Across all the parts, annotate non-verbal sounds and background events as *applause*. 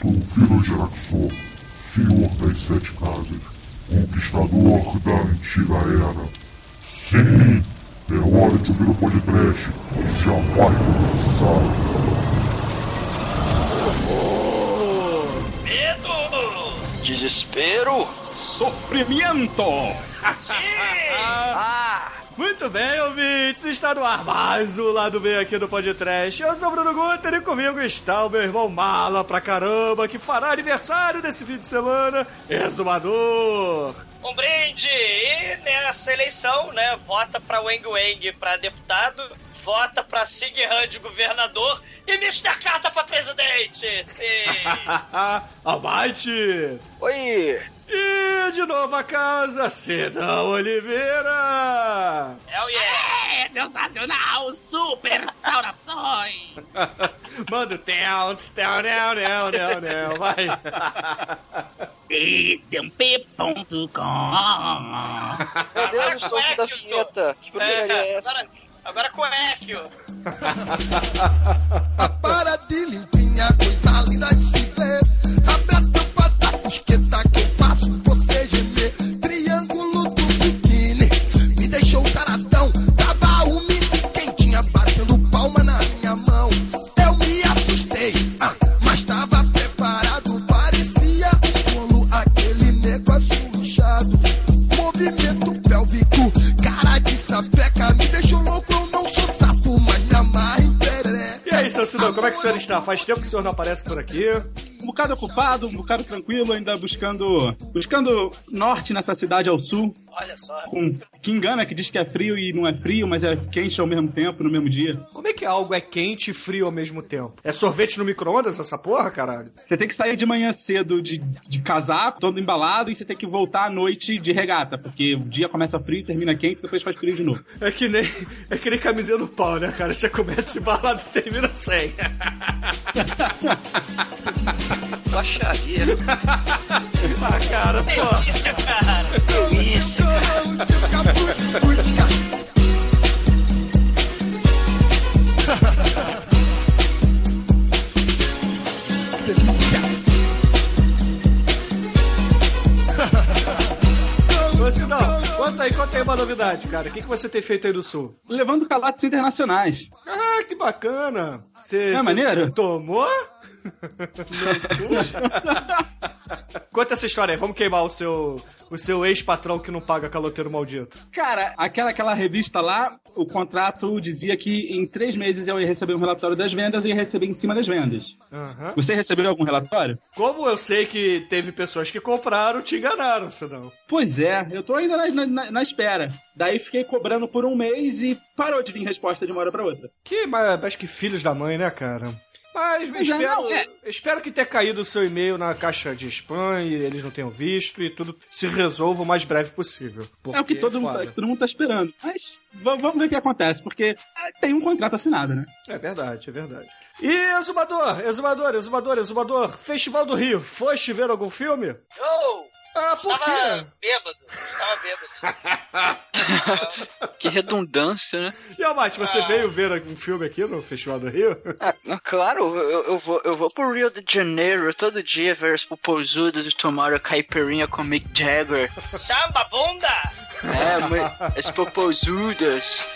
sou o filho de Araxor, senhor das sete casas, conquistador da antiga era. Sim, é hora de ouvir o podcast, já vai começar. Medo! Desespero! Sofrimento! Sim! Muito bem, ouvintes, está no ar mais um lado B aqui do podcast. Eu sou o Bruno Guter e comigo está o meu irmão mala pra caramba, que fará aniversário desse fim de semana, Exumador. Um brinde! E nessa eleição, né, vota pra Wang Wang pra deputado, vota pra Sig Han de governador e Mr. Carta pra presidente! Sim! *laughs* Almighty! Oi! E de novo a casa, Cedão Oliveira! Hell yeah! É sensacional! Super saudações! *laughs* Manda o down, down, down, down, down, vai! Temp.com Meu Deus, estou Agora da vinheta! Que porcaria é É, essa? agora, com Echo! *laughs* para de limpinha, coisa linda de se ver. Abre a tampa seu como é que o senhor está? Faz tempo que o senhor não aparece por aqui. Um bocado ocupado, um bocado tranquilo, ainda buscando buscando norte nessa cidade ao sul. Olha só. Com, que engana, que diz que é frio e não é frio, mas é quente ao mesmo tempo, no mesmo dia. Como é que algo é quente e frio ao mesmo tempo? É sorvete no micro-ondas essa porra, caralho? Você tem que sair de manhã cedo de, de casaco, todo embalado, e você tem que voltar à noite de regata, porque o dia começa frio, termina quente, depois faz frio de novo. É que nem, é que nem camisinha no pau, né, cara? Você começa embalado e termina sem. *laughs* Baixaria. ah, cara, pô. Delícia, cara! Delícia! o seu capuz, Cidão, conta aí, conta aí uma novidade, cara. O que, que você tem feito aí do Sul? Levando calates internacionais. Ah, que bacana. Você, É maneiro? Tomou? Conta essa história aí, vamos queimar o seu, o seu ex-patrão que não paga caloteiro maldito. Cara, aquela, aquela revista lá, o contrato dizia que em três meses eu ia receber um relatório das vendas e ia receber em cima das vendas. Aham. Você recebeu algum relatório? Como eu sei que teve pessoas que compraram, te enganaram, senão. Pois é, eu tô ainda na, na- na espera. Daí fiquei cobrando por um mês e parou de vir resposta de uma hora pra outra. Que, mas acho que filhos da mãe, né, cara? Mas é, espero, não, é. espero que tenha caído o seu e-mail na caixa de spam e eles não tenham visto e tudo se resolva o mais breve possível. é o que Porque todo mundo, foda. tá, todo mundo tá esperando. Mas va- vamos ver o que acontece, porque ah, tem um contrato assinado, né? É verdade, é verdade. E Exumador, Exumador, Exumador, Exumador, Festival do Rio, foste ver algum filme? Oh! Ah, por quê? Estava bêbado. Estava bêbado. *laughs* Que redundância, né? E Almate, você veio ver algum filme aqui no Festival do Rio? Ah, claro, eu, eu vou, eu vou pro Rio de Janeiro todo dia ver os popozudos e tomar a caipirinha com Mick Jagger. Samba bunda! É, mas as popozudas.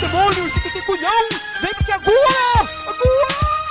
Demônios, você tem culhão? Vem aqui agora! Agora!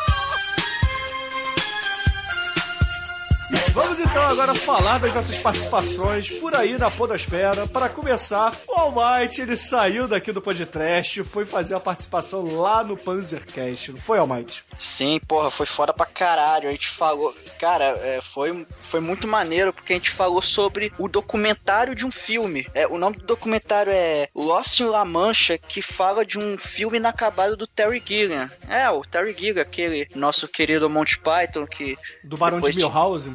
Vamos então agora falar das nossas participações por aí na Podosfera. Para começar, o Almighty, ele saiu daqui do podcast e foi fazer a participação lá no Panzercast. Não foi, Almighty? Sim, porra, foi foda pra caralho. A gente falou. Cara, é, foi, foi muito maneiro porque a gente falou sobre o documentário de um filme. É, o nome do documentário é Lost in La Mancha, que fala de um filme inacabado do Terry Gilliam. É, o Terry Gilliam, aquele nosso querido Monty Python que. Do Barão de Milhouse?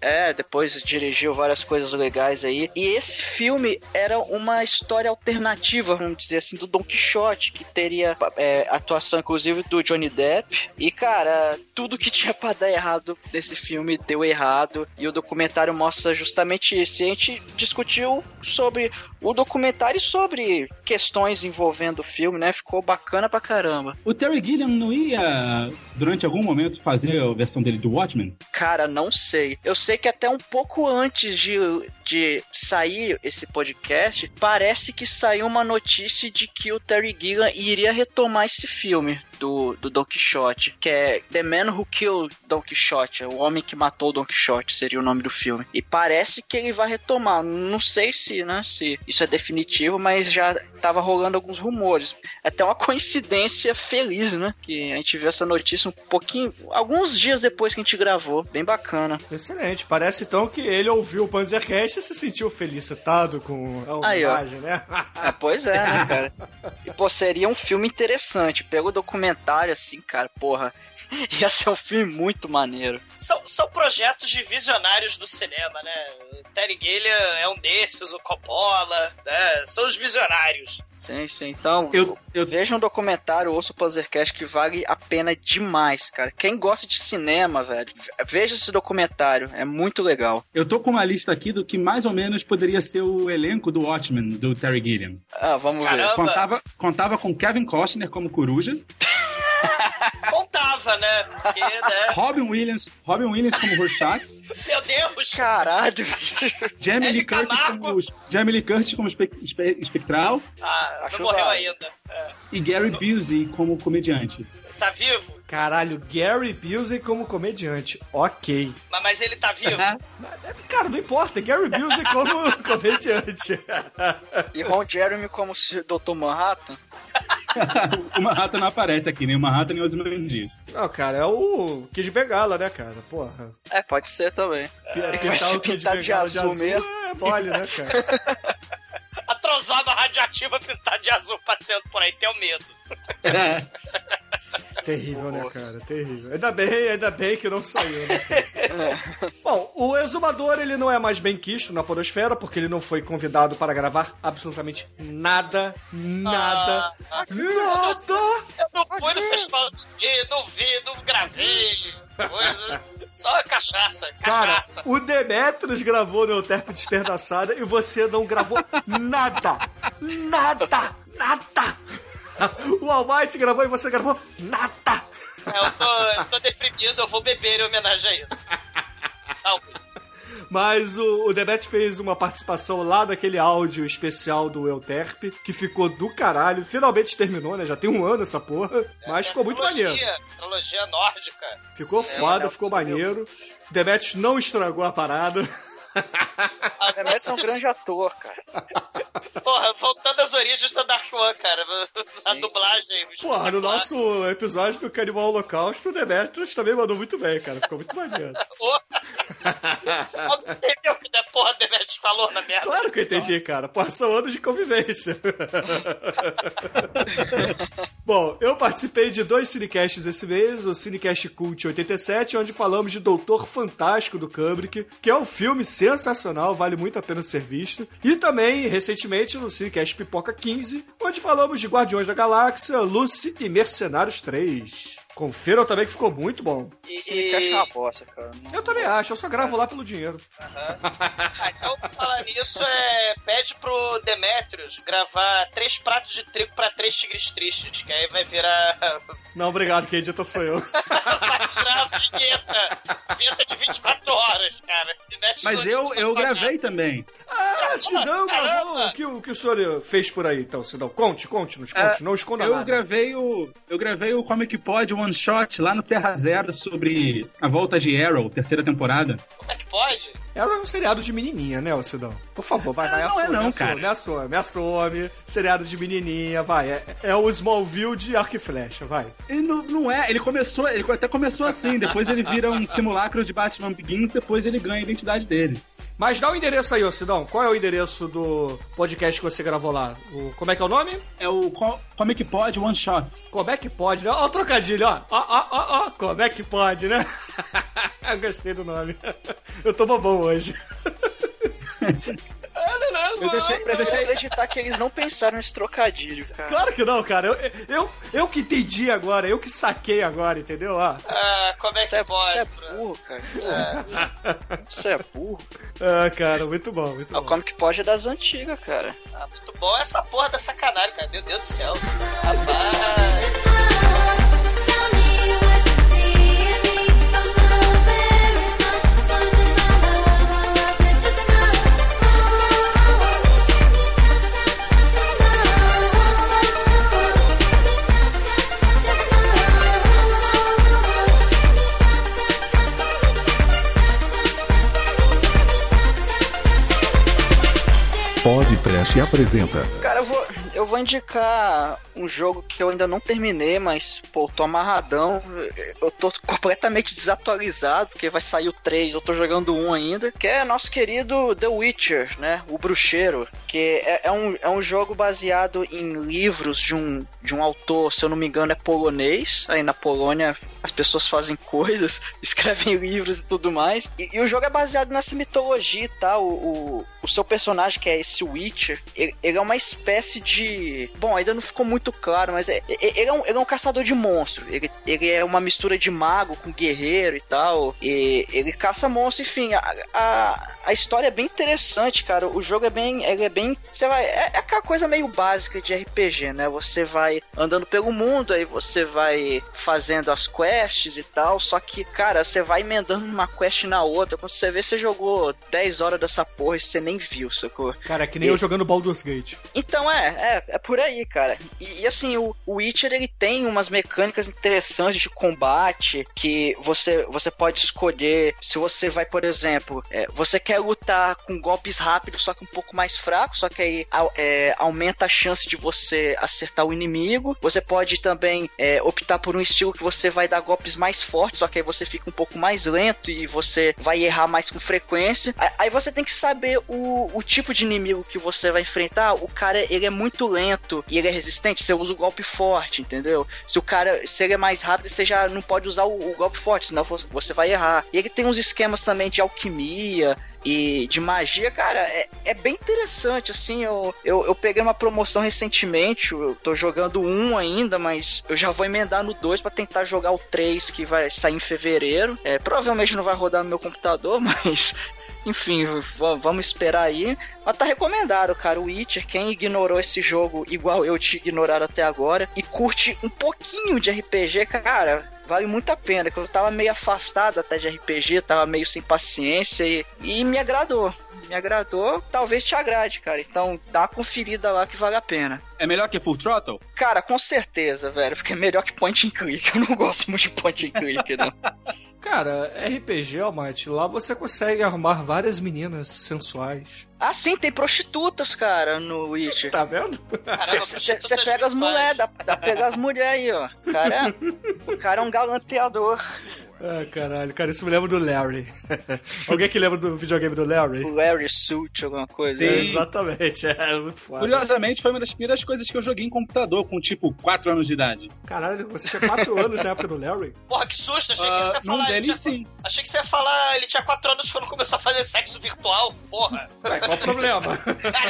É, depois dirigiu várias coisas legais aí. E esse filme era uma história alternativa, vamos dizer assim, do Don Quixote, que teria é, atuação, inclusive, do Johnny Depp. E, cara, tudo que *laughs* tinha pra dar errado nesse filme deu errado. E o documentário mostra justamente isso. E a gente discutiu sobre o documentário sobre questões envolvendo o filme, né? Ficou bacana pra caramba. O Terry Gilliam não ia, durante algum momento, fazer a versão dele do Watchmen? Cara, não sei. Eu sei que até um pouco antes de, de sair esse podcast, parece que saiu uma notícia de que o Terry Gilliam iria retomar esse filme do, do Don Quixote, que é The Man Who Killed Don Quixote, o homem que matou Don Quixote, seria o nome do filme. E parece que ele vai retomar. Não sei se, né, se isso é definitivo, mas já tava rolando alguns rumores. Até uma coincidência feliz, né? Que a gente viu essa notícia um pouquinho, alguns dias depois que a gente gravou. Bem bacana. Excelente. Parece então que ele ouviu o Panzercast e se sentiu felicitado com a Aí, homenagem, né? É, pois é, né, *laughs* cara? E, pô, seria um filme interessante. Pelo documentário, assim, cara, porra. *laughs* Ia ser um filme muito maneiro. São, são projetos de visionários do cinema, né? Terry Gilliam é um desses, o Coppola, né? São os visionários. Sim, sim. Então, Eu, eu, veja um documentário, ouça o Panzercast que vale a pena demais, cara. Quem gosta de cinema, velho, veja esse documentário. É muito legal. eu tô com uma lista aqui do que mais ou menos poderia ser o elenco do Watchmen, do Terry Gilliam. Ah, vamos ver. Caramba. Contava, contava com Kevin Costner como coruja, *laughs* Contava, né? Porque, né? Robin Williams, Robin Williams como Rorschach, Meu Deus! Caralho. Jamie Lee Curtis Camargo. como, Jamie Lee Curtis como espe- espe- espectral Ah, Acho não morreu da- ainda. É. e Gary Busey como comediante. Tá vivo? Caralho, Gary Busey como comediante. Ok. Mas, mas ele tá vivo? Cara, não importa. Gary Busey como *laughs* comediante. E Ron Jeremy como Dr. Manhattan. *laughs* *laughs* o Manhattan não aparece aqui, nem o Manhattan nem o Ozymandias. Não, cara, é o Kid Bengala, né, cara? Porra. É, pode ser também. Pintar vai se o Kid pintar de Bengala azul mesmo. é mole, né, cara? *laughs* A trozada radiativa pintada de azul passeando por aí, tenho medo. *laughs* Terrível, né, cara? Terrível. Ainda bem, ainda bem que não saiu, né? cara? *laughs* Bom, o exumador ele não é mais bem quisto na podosfera porque ele não foi convidado para gravar absolutamente nada, nada, Ah, nada. Eu não fui no festival de não vi, não gravei. Coisa. Só cachaça, Cara, cachaça. o Demetrius gravou no Euterpe Desperdaçada e você não gravou nada. Nada. Nada. O Almighty gravou e você gravou nada. Eu tô, eu tô deprimido, eu vou beber em homenagem a isso. Saúde. Mas o, o Demet fez uma participação lá daquele áudio especial do Euterpe, que ficou do caralho. Finalmente terminou, né? Já tem um ano essa porra. Mas ficou muito maneiro. Trilogia, nórdica. Ficou foda, ficou maneiro. Demet não estragou a parada. Ah, Demet é um grande ator, cara. Porra, voltando às origens da Dark One, cara. A dublagem. os Porra, no nosso episódio do Canibal Holocausto, o Demetrius também mandou muito bem, cara. Ficou muito maneiro. *laughs* Você entendeu o que a porra Demetrius falou na merda? Claro que eu entendi, cara. Porra, são anos de convivência. *laughs* Bom, eu participei de dois cinecasts esse mês, o Cinecast Cult 87, onde falamos de Doutor Fantástico do Kubrick, que é um filme sensacional, vale muito a pena ser visto. E também, recentemente, no Cinecast Pipoca 15, onde falamos de Guardiões da Galáxia, Lucy e Mercenários 3. Confiram também que ficou muito bom. E, Esse é uma bosta, cara. Não- Eu também acho, eu só gravo lá pelo dinheiro. *laughs* Ah, então, falar nisso, é, pede pro Demetrius gravar três pratos de trigo pra três tigres tristes, que aí vai virar. *laughs* Não, obrigado, quem edita sou eu. *laughs* vai virar vinheta. Vinheta de 24 horas, cara. Demetrius Mas eu, eu gravei nada. também. Ah, Sidão gravou! O que, o que o senhor fez por aí, então, Sidão? Conte, conte, nos conte, não esconda Eu nada. gravei o. Eu gravei o Comic Pod One Shot lá no Terra Zero sobre a volta de Arrow, terceira temporada. Como é que pode? Era um seriado de menininha, né, ô Sidão? Por favor, vai, vai, não assome, é não, assome, cara. me assome, me assome. Seriado de menininha, vai. É, é o Smallville de arco e flecha, vai. Ele não, não é, ele começou, ele até começou assim, depois ele vira um simulacro de Batman Begins, depois ele ganha a identidade dele. Mas dá o endereço aí, ô Sidão. Qual é o endereço do podcast que você gravou lá? O, como é que é o nome? É o Co- Comic Pod One Shot. Como é que pode, né? Ó, o trocadilho, ó. Ó, ó, ó, ó. Como é que pode, né? *laughs* Eu gostei do nome. *laughs* Eu tô bobão hoje. *laughs* Ah, Eu deixei, eu deixei, acreditar que eles não pensaram nesse trocadilho, cara. Claro que não, cara. Eu, eu, eu que entendi agora, eu que saquei agora, entendeu? Ah, Ah, como é que é, pode? isso é Bruno? burro, cara. Isso é burro. ah, cara, muito bom, muito Ah, bom. Como que pode é das antigas, cara. Ah, muito bom essa porra da sacanagem, cara. Meu Deus do céu. Rapaz. Podcast apresenta. Cara, eu vou, eu vou indicar um jogo que eu ainda não terminei, mas, pô, tô amarradão. Eu tô completamente desatualizado, porque vai sair o 3, eu tô jogando um ainda. Que é nosso querido The Witcher, né? O Bruxeiro. Que é, é um, é um jogo baseado em livros de um, de um autor, se eu não me engano, é polonês. Aí na Polônia as pessoas fazem *laughs* coisas, escrevem livros e tudo mais. E, e o jogo é baseado nessa mitologia e tal. O, o, o seu personagem, que é esse Witcher, ele, ele é uma espécie de. Bom, ainda não ficou muito claro, mas é, é- ele, é um, ele é um caçador de monstros. Ele, ele é uma mistura de mago com guerreiro e tal. E ele caça monstros, enfim. A, a, a história é bem interessante, cara. O jogo é bem. Ele é bem. Você vai. É, é aquela coisa meio básica de RPG, né? Você vai andando pelo mundo, aí você vai fazendo as quests e tal. Só que, cara, você vai emendando uma quest na outra. Quando você vê, você jogou 10 horas dessa porra e você nem viu, sacou? Cara, é que nem eu jogando Baldur's Gate. Então é, é, é por aí, cara. E, e, assim, o, Witcher ele tem umas mecânicas interessantes de combate que você, você pode escolher se você vai, por exemplo, é, você quer lutar com golpes rápidos, só que um pouco mais fracos, só que aí é, aumenta a chance de você acertar o inimigo. Você pode também é, optar por um estilo que você vai dar golpes mais fortes, só que aí você fica um pouco mais lento e você vai errar mais com frequência. Aí- Aí você tem que saber o, o tipo de inimigo que você vai enfrentar. O cara, ele é muito lento e ele é resistente, você usa o golpe forte, entendeu? Se o cara, se ele é mais rápido, você já não pode usar o, o golpe forte, senão vo- você vai errar. E ele tem uns esquemas também de alquimia e de magia, cara, é, é bem interessante, assim, eu, eu, eu peguei uma promoção recentemente, eu tô jogando um ainda, mas eu já vou emendar no 2 pra tentar jogar o 3, que vai sair em fevereiro. É, provavelmente não vai rodar no meu computador, *laughs* mas... Enfim, vamos esperar aí. Mas tá recomendado, cara. O Witcher, quem ignorou esse jogo igual eu te ignoraram até agora e curte um pouquinho de RPG, cara, vale muito a pena. Que eu tava meio afastado até de RPG, tava meio sem paciência e, e me agradou. Me agradou, talvez te agrade, cara. Então dá uma conferida lá que vale a pena. É melhor que Full Throttle? Cara, com certeza, velho, porque é melhor que point and click. Eu não gosto muito de point and click, não. *laughs* Cara, RPG, Almighty, lá você consegue arrumar várias meninas sensuais. Ah, sim, tem prostitutas, cara, no Witcher. Tá vendo? Você pega as mulheres, dá, dá pra pegar as mulheres aí, ó. Cara, o cara é um galanteador. Ah, caralho, cara, isso me lembra do Larry. *laughs* Alguém que lembra do videogame do Larry? O Larry Suit, alguma coisa. É, Sim. exatamente, *laughs* é muito foda. Curiosamente, foi uma das primeiras coisas que eu joguei em computador, com tipo 4 anos de idade. Caralho, você tinha 4 anos na época do Larry? *laughs* Porra, que susto. Achei que Ah, você ia falar. ele tinha- sim. Achei que você ia falar. Ele tinha 4 anos quando começou a fazer sexo virtual. Porra. Ué, qual o problema?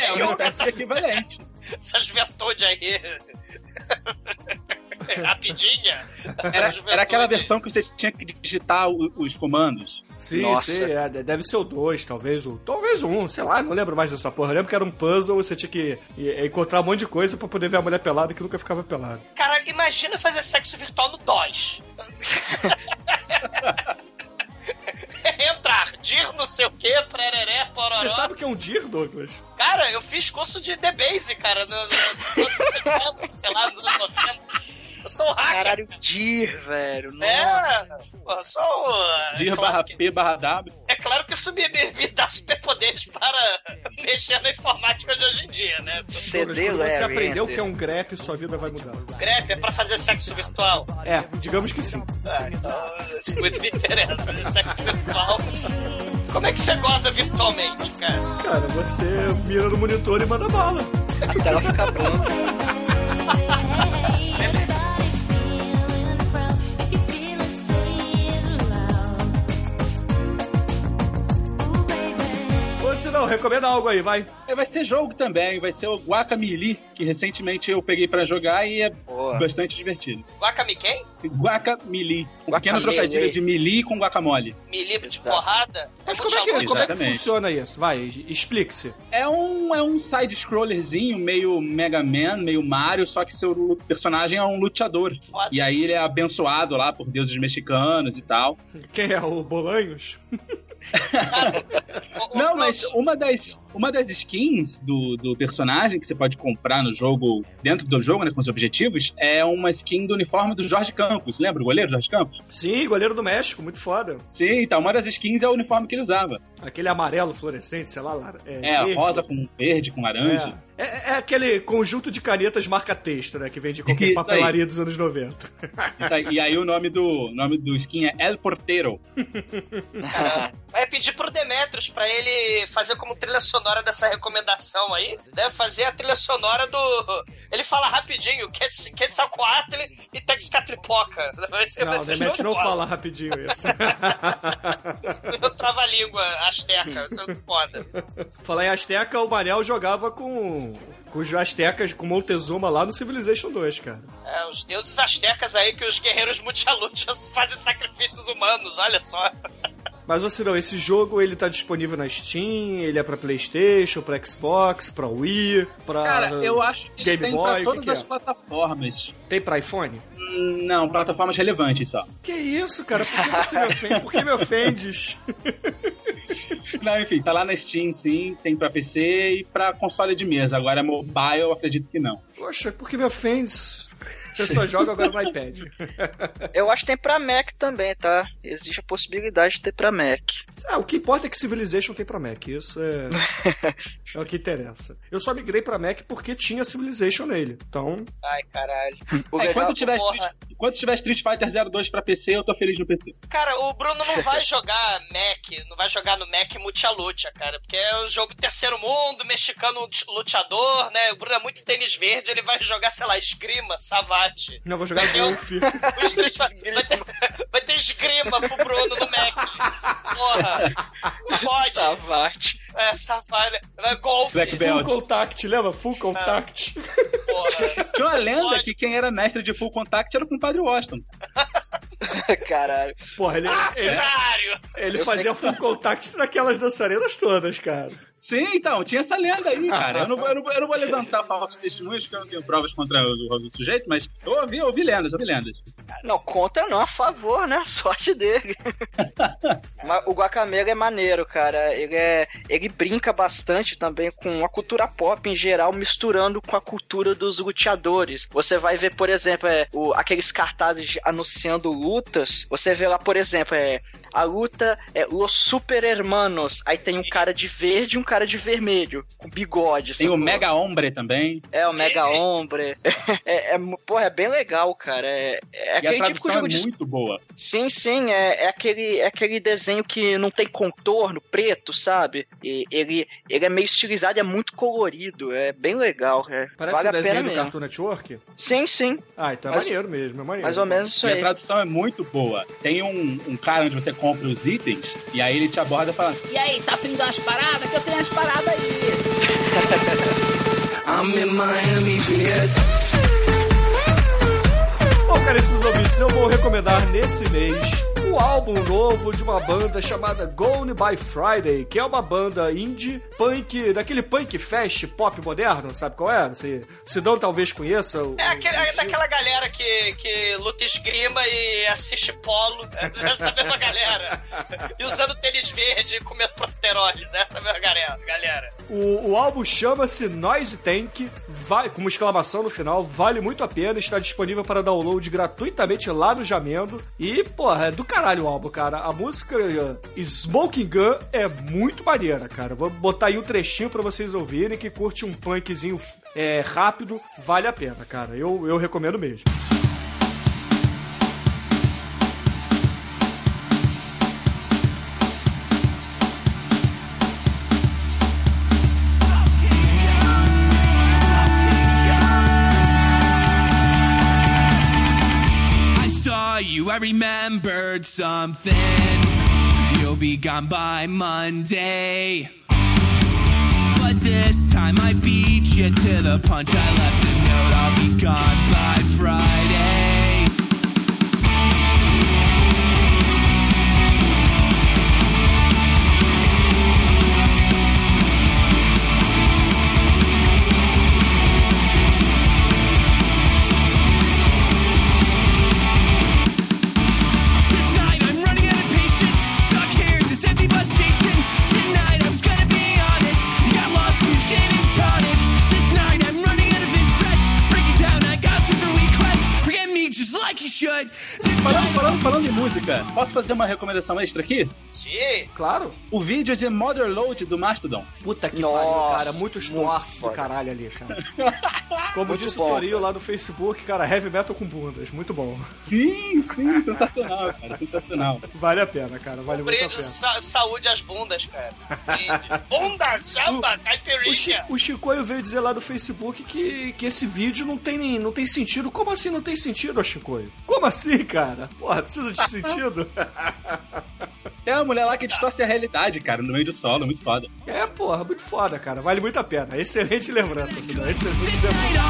É uma espécie de equivalente. Essa juventude aí. Rapidinha. *laughs* Essa Era, era aquela versão que você tinha que digitar o- os comandos. Sim, Nossa. sim, é, deve ser o 2, talvez o. Talvez um, sei lá, não lembro mais dessa porra. Eu lembro que era um puzzle, você tinha que i- encontrar um monte de coisa pra poder ver a mulher pelada que nunca ficava pelada. Cara, imagina fazer sexo virtual no DOS. *laughs* Entrar, dir não sei o que, prereré, pororó. Você sabe o que é um dir, Douglas? Cara, eu fiz curso de DBase, cara, no, no, no, no- sei lá, nos anos 90. Eu sou um hacker. Caralho, Dir, velho. Nossa. É, pô, eu sou. é Dir claro barra que- P barra W. É claro que isso me, me, me dá superpoderes para *laughs* mexer na informática de hoje em dia, né? CD, quando você Larry, aprendeu o que é um grep, sua vida vai mudar. Grep é pra fazer sexo virtual. É, digamos que sim. Ah, então, isso muito me interessa, fazer sexo virtual. Como é que você goza virtualmente, cara? Cara, você mira no monitor e manda bala. A tela fica branca. *laughs* Ou se não, recomenda algo aí, vai. É, Vai ser jogo também, vai ser o Guacamole, que recentemente eu peguei pra jogar e é Boa. bastante divertido. Guacami quem? Guacamole. Um pequeno trocadilho de melee com guacamole. Me livre de Exato. porrada? Mas É como é, que, como é que funciona isso? Vai, explique-se. É um, é um side-scrollerzinho, meio Mega Man, meio Mario, só que seu personagem é um luteador. Foda. E aí ele é abençoado lá por deuses mexicanos e tal. Quem é o Bolanhos? *laughs* *laughs* Não, mas uma das, uma das skins do, do personagem que você pode comprar no jogo, dentro do jogo, né, com os objetivos, é uma skin do uniforme do Jorge Campos. Lembra o goleiro Jorge Campos? Sim, goleiro do México, muito foda. Sim, então uma das skins é o uniforme que ele usava. Aquele amarelo fluorescente, sei lá. É, verde. rosa com verde, com laranja. É, é, é aquele conjunto de canetas marca-texto, né? Que vem de qualquer Isso papelaria dos anos 90. *laughs* Isso aí- e aí o nome do, nome do skin é El Portero. *laughs* É pedir pro Demetrius pra ele fazer como trilha sonora dessa recomendação aí. Deve fazer a trilha sonora do. Ele fala rapidinho, Quetz- Quetzalcoatl e Texcatlipoca. *laughs* Vai ser, vai Não, o ser Demet show não fala rapidinho isso. Trava-língua asteca, vai ser muito foda. Falar em Azteca, o Manel jogava com, com os Aztecas, com Montezuma lá no Civilization 2, cara. É, os deuses astecas aí que os guerreiros multialutas fazem sacrifícios humanos, olha só. *laughs* Mas assim, não, esse jogo ele tá disponível na Steam, ele é pra Playstation, pra Xbox, pra Wii, pra... Cara, eu acho que Game tem Boy, pra o que todas que é? as plataformas. Tem pra iPhone? Hum, Não, plataformas relevantes só. Que isso, cara? Por que você me ofende? Por que me ofendes? *laughs* Não, enfim, tá lá na Steam, sim, tem pra PC e pra console de mesa. Agora mobile, eu acredito que não. Poxa, por que me ofendes? Eu só jogo agora no iPad. *laughs* Eu acho que tem pra Mac também, tá? Existe a possibilidade de ter pra Mac. Ah, o que importa é que Civilization tem pra Mac. Isso é, *laughs* é o que interessa. Eu só migrei pra Mac porque tinha Civilization nele. Então, Ai, caralho. *laughs* O É, legal- enquanto, tiver. Street, enquanto tiver Street Fighter 02 pra PC, eu tô feliz no PC. Cara, o Bruno não vai jogar Mac, não vai jogar no Mac Multialucha, cara, porque é o jogo terceiro mundo, mexicano luteador, né? O Bruno é muito tênis verde, ele vai jogar, sei lá, esgrima, não vou jogar Eu- golfe. O Street Fighter vai ter, vai ter esgrima pro Bruno no Mac. Porra, pode. Savate. É, savate. Vai golfe. Black Full Belt. Contact, lembra? Full Contact. Porra. Tinha uma lenda Pode. que quem era mestre de Full Contact era o compadre Washington. *laughs* Caralho. Porra, ele, ele, ele fazia Full Contact naquelas dançarinas todas, cara. Sim, então, tinha essa lenda aí, cara. Eu não, vou- eu não, vou- eu não vou levantar falsos testemunhos, porque eu não tenho provas contra o, o sujeito, mas eu ouvi, eu ouvi lendas, eu ouvi lendas. Não, contra não, a favor, né? *laughs* Sorte dele. *laughs* Mas o Guacamele é maneiro, cara. Ele é. Ele brinca bastante também com a cultura pop em geral, misturando com a cultura dos luteadores. Você vai ver, por exemplo, é, o, aqueles cartazes anunciando lutas. Você vê lá, por exemplo, é. A luta é Los Super Hermanos. Aí tem um cara de verde e um cara de vermelho, com bigode. Tem o? Mega Hombre também. É, o. Mega Hombre. *laughs* É, é, porra, é bem legal, cara. É, é e a aquele tipo de tradução jogo é de muito boa. Sim, sim, é, é, aquele, é aquele desenho que não tem contorno, preto, sabe? E ele, ele é meio estilizado e é muito colorido, é bem legal. É, Parece vale um a pena desenho do mesmo. Cartoon Network. Sim, sim, Ah, então é Mas- maneiro mesmo, é maneiro. mais ou menos isso E a aí. tradução é muito boa. Tem um, um cara onde você compra os itens, e aí ele te aborda falando: E aí, tá afim de umas paradas? Que eu tenho as paradas aí. *laughs* Bom, caríssimos ouvintes, eu vou recomendar nesse mês o álbum novo de uma banda chamada Gone by Friday, que é uma banda indie, punk, daquele punk fast pop moderno, sabe qual é? Você, Sidão talvez conheça. o- É, aquele, o é daquela galera que, que luta esgrima e assiste polo. É *laughs* essa mesma galera. E usando tênis verde e comendo profiteroles. Essa mesma galera. galera. O, o álbum chama-se Noise Tank, vai, com uma exclamação no final, vale muito a pena, está disponível para download gratuitamente lá no Jamendo. E, porra, é do caralho o álbum, cara. A música eh, Smoking Gun é muito maneira, cara. Vou botar aí um trechinho para vocês ouvirem que curte um punkzinho é, rápido, vale a pena, cara. Eu, eu recomendo mesmo. Remembered something. You'll be gone by Monday. But this time I beat you to the punch. I left a note, I'll be gone by Friday. Falando, falando, falando em música, posso fazer uma recomendação extra aqui? Sim. Claro. O vídeo de Motherload do Mastodon. Puta que Nossa, pariu, cara. Muitos muito tortos do caralho ali, cara. *laughs* Como Muito disse bom, o Torinho lá no Facebook, cara, heavy metal com bundas. Muito bom. Sim, sim, sensacional, *laughs* cara, sensacional. Vale a pena, cara. Vale muito a pena. sa saúde às bundas, cara. *laughs* Bunda, samba, O, Chi, caipirinha. o Chicoio veio dizer lá no Facebook que, que esse vídeo não tem, nem- não tem sentido. Como assim não tem sentido, ô Chicoio? Como assim, cara? Porra, precisa de *laughs* sentido? Tem uma mulher lá que distorce a realidade, cara, no meio do solo, muito foda. É, porra, muito foda, cara. Vale muito a pena. Excelente lembrança, Cidão. Excelente This lembrança.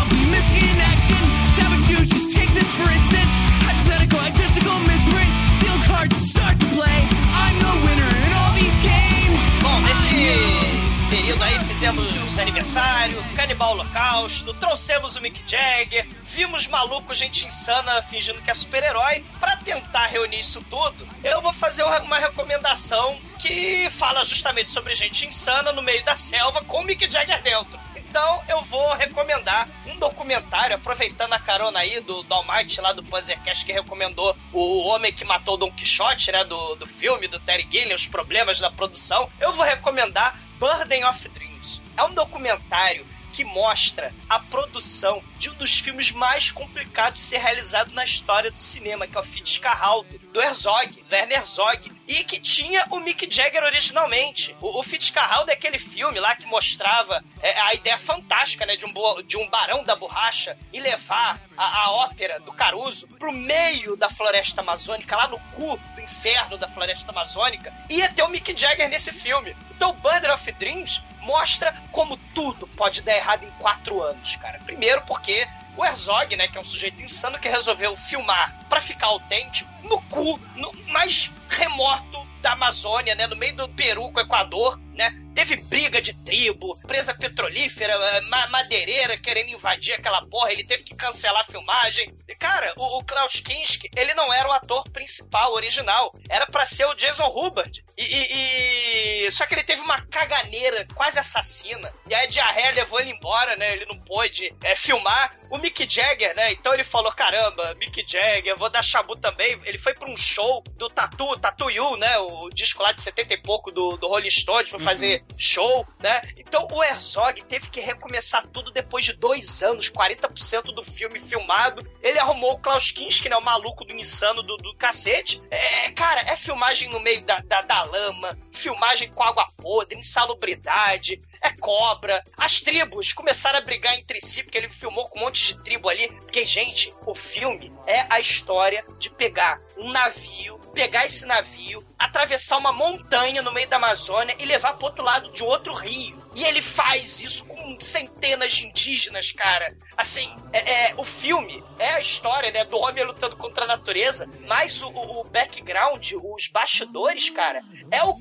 Bom, nesse período aí fizemos aniversário, canibal holocausto, trouxemos o Mick Jagger, vimos maluco, gente insana fingindo que é super-herói. Pra tentar reunir isso tudo, eu vou fazer uma recomendação que fala justamente sobre gente insana no meio da selva com o Mick Jagger dentro. Então eu vou recomendar um documentário, aproveitando a carona aí do, Almighty lá do Panzercast que recomendou o Homem que Matou Don Quixote, né? Do, do filme, do Terry Gilliam, os problemas da produção. Eu vou recomendar Burden of Dreams. É um documentário que mostra a produção de um dos filmes mais complicados de ser realizado na história do cinema, que é o Fitzcarraldo, do Herzog, Werner Herzog, e que tinha o Mick Jagger originalmente. O, o Fitzcarraldo é aquele filme lá que mostrava é, a ideia fantástica, né, de um, de um barão da borracha e levar a, a ópera do Caruso pro meio da floresta amazônica, lá no cu do inferno da floresta amazônica, ia ter o Mick Jagger nesse filme. Então, Burden of Dreams mostra como tudo pode dar errado em quatro anos, cara. Primeiro porque o Herzog, né, que é um sujeito insano que resolveu filmar pra ficar autêntico no cu, no mais remoto da Amazônia, né, no meio do Peru com o Equador, né? Teve briga de tribo, presa petrolífera, ma madeireira querendo invadir aquela porra, ele teve que cancelar a filmagem. E, cara, o, o Klaus Kinski, ele não era o ator principal, original. Era pra ser o Jason Hubbard. E, e- e- Só que ele teve uma caganeira quase assassina. E aí a diarreia levou ele embora, né? Ele não pôde eh, filmar. O Mick Jagger, né? Então ele falou: caramba, Mick Jagger, vou dar chabu também. Ele foi pra um show do Tatu, Tatu You, né? O disco lá de 70 e pouco do, do Rolling Stones, fazer show, né? Então o Herzog teve que recomeçar tudo depois de dois anos, 40% do filme filmado. Ele arrumou o Klaus Kinski, né? O maluco do insano do, do cacete. É, cara, é filmagem no meio da, da, da lama, filmagem com água podre, insalubridade, é *laughs* cobra. As tribos começaram a brigar entre si, porque ele filmou com um monte de tribo ali. Porque, gente, o filme é a história de pegar um navio, pegar esse navio, atravessar uma montanha no meio da Amazônia e levar pro outro lado de outro rio. E ele faz isso com centenas de indígenas, cara. Assim, é, é, o filme é a história, né, do homem lutando contra a natureza, mas o, o- background, os bastidores, cara, é o,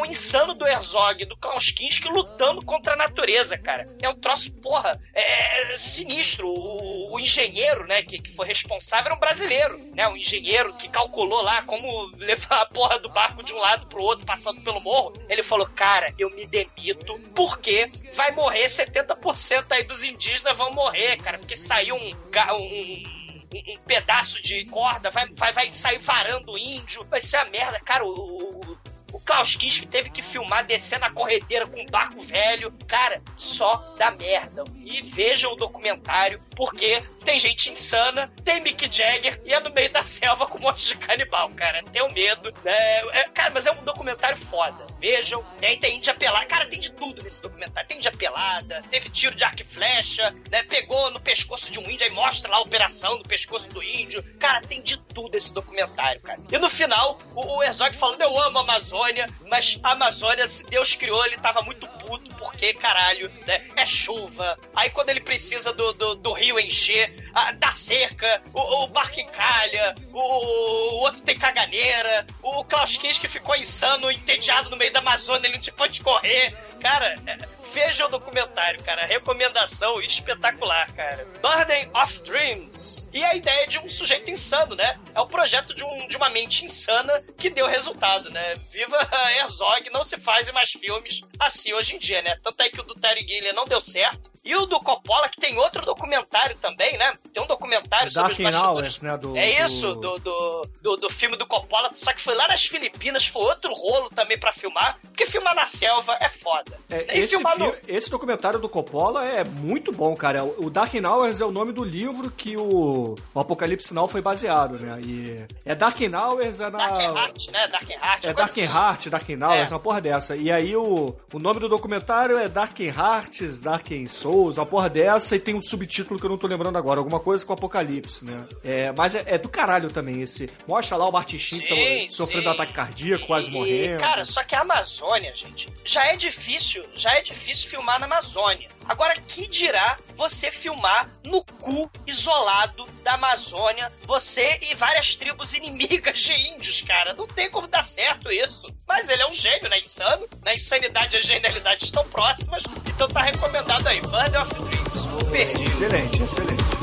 o insano do Herzog, do Klaus Kinski lutando contra a natureza, cara. É um troço, porra, é sinistro. O, o engenheiro, né, que, que foi responsável era um brasileiro, né, um engenheiro que calculou lá como *laughs* levar a porra do barco de um lado pro outro, passando pelo morro. Ele falou, cara, eu me demito porque vai morrer 70% aí dos indígenas vão morrer, cara, porque saiu um, um, um- um pedaço de corda, vai, vai, vai sair varando o índio, vai ser a merda. Cara, o, o, o Klaus Kinski teve que filmar descendo a corredeira com um barco velho. Cara, só dá merda. E vejam o documentário, porque tem gente insana, tem Mick Jagger e é no meio da selva com um monte de canibal, cara. Tenho medo. É, é- cara, mas é um documentário foda. Vejam. Tem, tem índia pelada. Cara, tem de tudo nesse documentário. Tem índia pelada, teve tiro de arco e flecha, né? Pegou no pescoço de um índio, aí mostra lá a operação no pescoço do índio. Cara, tem de tudo esse documentário, cara. E no final, o, o Herzog falando, eu amo a Amazônia, mas a Amazônia, se Deus criou, ele tava muito puto porque, caralho, né? É chuva. Aí quando ele precisa do, do, do rio encher, a, da seca, o, o barco encalha, o, o outro tem caganeira, o Klaus Kinski ficou insano, entediado no meio da Amazônia, ele não tinha pra onde correr. Cara, é, veja o documentário, cara. Recomendação espetacular, cara. Burden of Dreams. E a ideia de um sujeito insano, né? É o projeto de, um, de uma mente insana que deu resultado, né? Viva Herzog, não se fazem mais filmes assim hoje em dia, né? Tanto é que o do Terry Gilliam não deu certo. E o do Coppola, que tem outro documentário também, né? Tem um documentário sobre os bastidores. Hours, né? Do, É isso, do- do, do, do, filme do Coppola, só que foi lá nas Filipinas, foi outro rolo também pra filmar, porque filmar na selva é foda. É, esse, filmar no... esse documentário do Coppola é muito bom, cara. O Dark Hours é o nome do livro que o, o Apocalipse Now foi baseado, né? E é Dark Hours é na... Dark Heart, né? Dark Heart. É Dark assim. Heart, Dark Hours, É. uma porra dessa. E aí o, o nome do documentário é Dark Hearts, Dark Souls, uma porra dessa, e tem um subtítulo que eu não tô lembrando agora, alguma coisa com Apocalipse, né? É, mas é, é do caralho também esse. Mostra lá o Martin Sheen sofrendo ataque cardíaco, quase E, morrendo. Cara, só que a Amazônia, gente, já é difícil, já é difícil filmar na Amazônia. Agora, que dirá você filmar no cu isolado da Amazônia, você e várias tribos inimigas de índios, cara? Não tem como dar certo isso. Mas ele é um gênio, né? Insano. Na insanidade e a genialidade estão próximas. Então tá recomendado aí. Band of Dreams. O perfil. Excelente, excelente.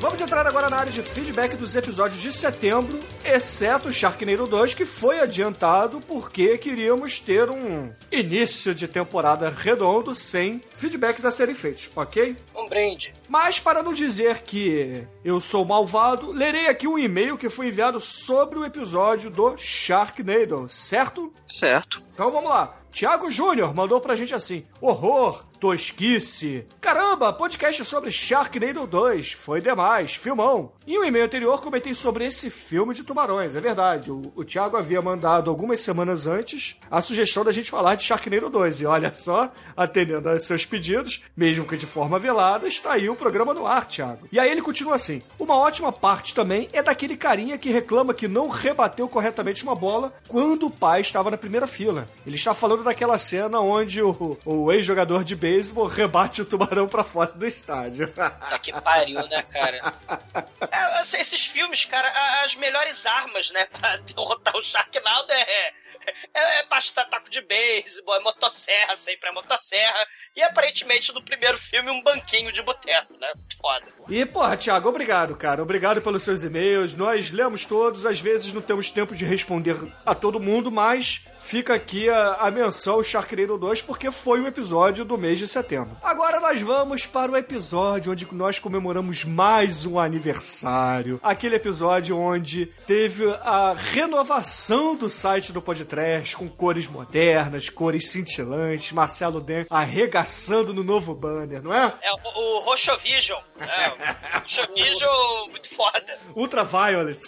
Vamos entrar agora na área de feedback dos episódios de setembro, exceto o Sharknado 2, que foi adiantado porque queríamos ter um início de temporada redondo sem feedbacks a serem feitos, ok? Um brinde. Mas para não dizer que eu sou malvado, lerei aqui um e-mail que foi enviado sobre o episódio do Sharknado, certo? Certo. Então vamos lá. Tiago Júnior mandou pra gente assim: horror, tosquice. Caramba, podcast sobre Sharknado 2. Foi demais, filmão. Em um e-mail anterior comentei sobre esse filme de tubarões, é verdade. O, o Thiago havia mandado algumas semanas antes a sugestão da gente falar de Sharknado 2. E olha só, atendendo aos seus pedidos, mesmo que de forma velada, está aí o programa no ar, Thiago. E aí ele continua assim: uma ótima parte também é daquele carinha que reclama que não rebateu corretamente uma bola quando o pai estava na primeira fila. Ele está falando daquela cena onde o, o ex-jogador de beisebol rebate o tubarão pra fora do estádio. Tá que pariu, né, cara? *laughs* É, esses filmes, cara, as melhores armas, né, pra derrotar o Sharknado é. É, é basta taco de beisebol, é motosserra, sempre é motosserra. E aparentemente no primeiro filme um banquinho de boteco, né? Foda. E, porra, Thiago, obrigado, cara. Obrigado pelos seus e-mails. Nós lemos todos, às vezes não temos tempo de responder a todo mundo, mas fica aqui a, a menção Sharknado 2 porque foi o episódio do mês de setembro. Agora nós vamos para o episódio onde nós comemoramos mais um aniversário. Aquele episódio onde teve a renovação do site do Podtrash com cores modernas, cores cintilantes, Marcelo Den arregaçando no novo banner, não é? É o, o Rochovision. Né? O Rochovision, muito foda. Ultraviolet.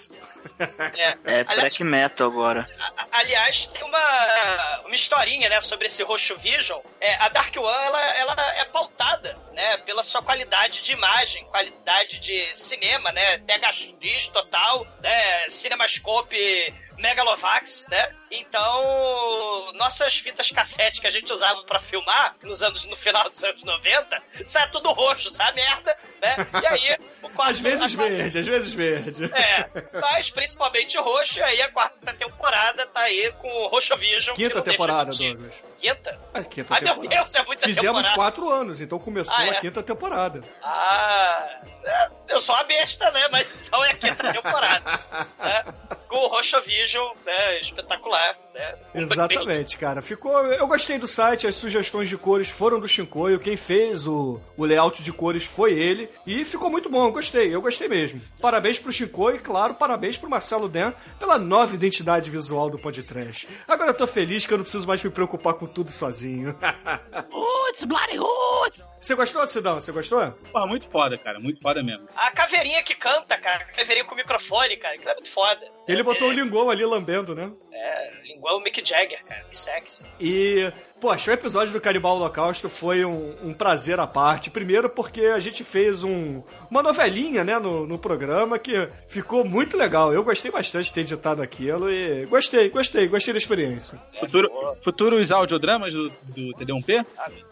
É, É Aliás, black metal agora. aliás, tem uma, uma historinha, né, sobre esse Roxo Vision. É, a Dark One, ela, ela é pautada, né, pela sua qualidade de imagem, qualidade de cinema, né, THX total, né, Cinemascope Megalovax, né? Então, nossas fitas cassete que a gente usava pra filmar nos anos no final dos anos 90, sai tudo roxo, sabe merda, né? E aí, o quadro Às vezes a- verde, às vezes verde. é, mas principalmente roxo, e aí a quarta temporada tá aí com o Roxo Vision. Quinta temporada. Douglas. Quinta? É, quinta Ai, meu temporada. Deus, é muita Fizemos temporada. quatro anos, então começou Ah, é? a quinta temporada. Ah, é, eu sou uma besta, né? Mas então é a quinta temporada. *laughs* né? com o Rochovision, né? Espetacular, né? Exatamente, cara. Ficou. Eu gostei do site, as sugestões de cores foram do Shinkoio. Quem fez o, o layout de cores foi ele. E ficou muito bom, eu gostei, eu gostei mesmo. Parabéns pro Shinkoio e, claro, parabéns pro Marcelo Den pela nova identidade visual do podcast. Agora eu tô feliz que eu não preciso mais me preocupar com tudo sozinho. *laughs* Roots, Bloody Roots! Você gostou, Sidão? Você gostou? Pô, muito foda, cara. Muito foda mesmo. A caveirinha que canta, cara. A caveirinha com microfone, cara. Que é muito foda. Ele botou o linguão ali lambendo, né? É, linguão Mick Jagger, cara. Que sexy. E, poxa, o episódio do Canibal Holocausto foi um, um prazer à parte. Primeiro porque a gente fez um, uma novelinha, né, no, no programa que ficou muito legal. Eu gostei bastante de ter editado aquilo e gostei, gostei, gostei da experiência. Futuro, futuros audiodramas do, do TD1P?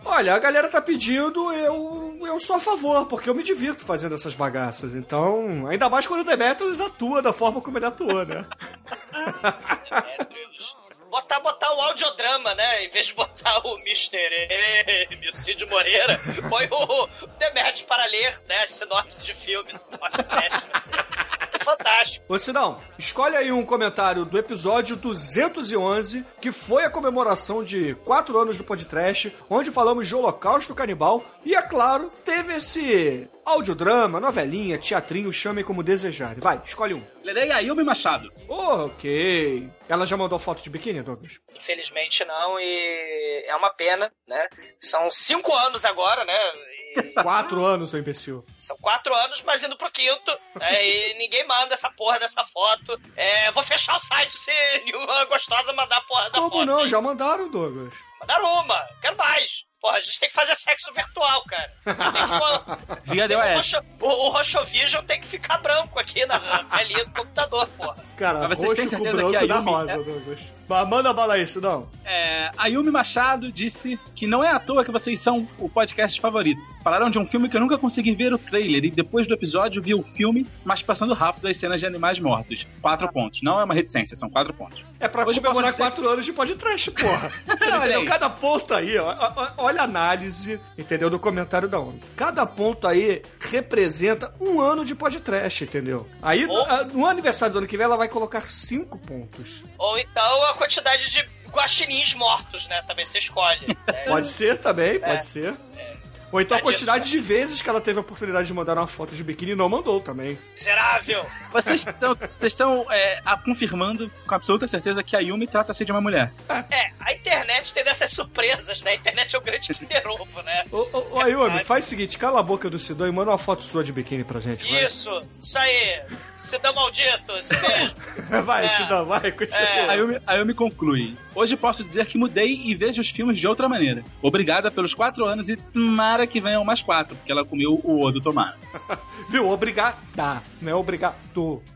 Olha, a galera tá pedindo, eu, eu sou a favor, porque eu me divirto fazendo essas bagaças. Então, ainda mais quando o Demetrius atua da forma como ele atua, né? *laughs* Botar, botar o audiodrama, né? Em vez de botar o Mr. M, o Cid Moreira, põe o Demetrius para ler, né? As sinopses de filme no podcast. Vai ser fantástico. Ô Sidão, escolhe aí um comentário do episódio 211, que foi a comemoração de 4 anos do podcast, onde falamos de Holocausto Canibal, e é claro, teve esse audiodrama, novelinha, teatrinho, chamem como desejarem. Vai, escolhe um. Lerei a Yumi Machado. Ok. Ela já mandou foto de biquíni, Douglas? Infelizmente não, e é uma pena, né? São cinco anos agora, né? E *laughs* Quatro anos, seu imbecil. São quatro anos, mas indo pro quinto, né? E ninguém manda essa porra dessa foto. É, vou fechar o site se nenhuma *laughs* gostosa mandar a porra da Como foto. não? hein? Já mandaram, Douglas. Mandaram uma, quero mais. Porra, a gente tem que fazer sexo virtual, cara. Tem que, *laughs* Via o. Rocho, o, o Rochovision tem que ficar branco aqui na, telinha do computador, porra. Cara, Mas vocês têm roxo com branco que a da rosa, é- Douglas. Mas manda bala aí, Sidão. É, a Yumi Machado disse que não é à toa que vocês são o podcast favorito. Falaram de um filme que eu nunca consegui ver o trailer e depois do episódio vi o filme, mas passando rápido as cenas de animais mortos. Quatro pontos. Não é uma reticência, são quatro pontos. É pra Hoje comemorar dizer- quatro anos de podcast, porra. *laughs* Você não entendeu? Cada ponto aí, ó, olha a análise, entendeu? Do comentário da ONU. Cada ponto aí representa um ano de podcast, entendeu? Aí, no, a- no aniversário do ano que vem, ela vai colocar cinco pontos. Ou então a quantidade de guaxinins mortos, né? Também você escolhe. *laughs* É, Pode ser também, pode É. ser. Ou então a É disso. quantidade de vezes que ela teve a oportunidade de mandar uma foto de biquíni e não mandou também. Miserável. Vocês estão vocês estão é, a- confirmando com absoluta certeza que a Yumi trata-se de uma mulher. É, a internet tem dessas surpresas, né? A internet é o grande Kinder Ovo, né? Ô, ô, ô Ayumi, faz o seguinte, cala a boca do Sidão e manda uma foto sua de biquíni pra gente. vai. Isso, isso aí. Cidão maldito, mesmo. *laughs* Vai, É. Sidão, vai, continua. A Yumi, a Yumi conclui. Hoje posso dizer que mudei e vejo os filmes de outra maneira. Obrigada pelos quatro anos e tomara que venham mais quatro, porque ela comeu o O do Tomara. *laughs* Viu? Obrigada, não é obrigado,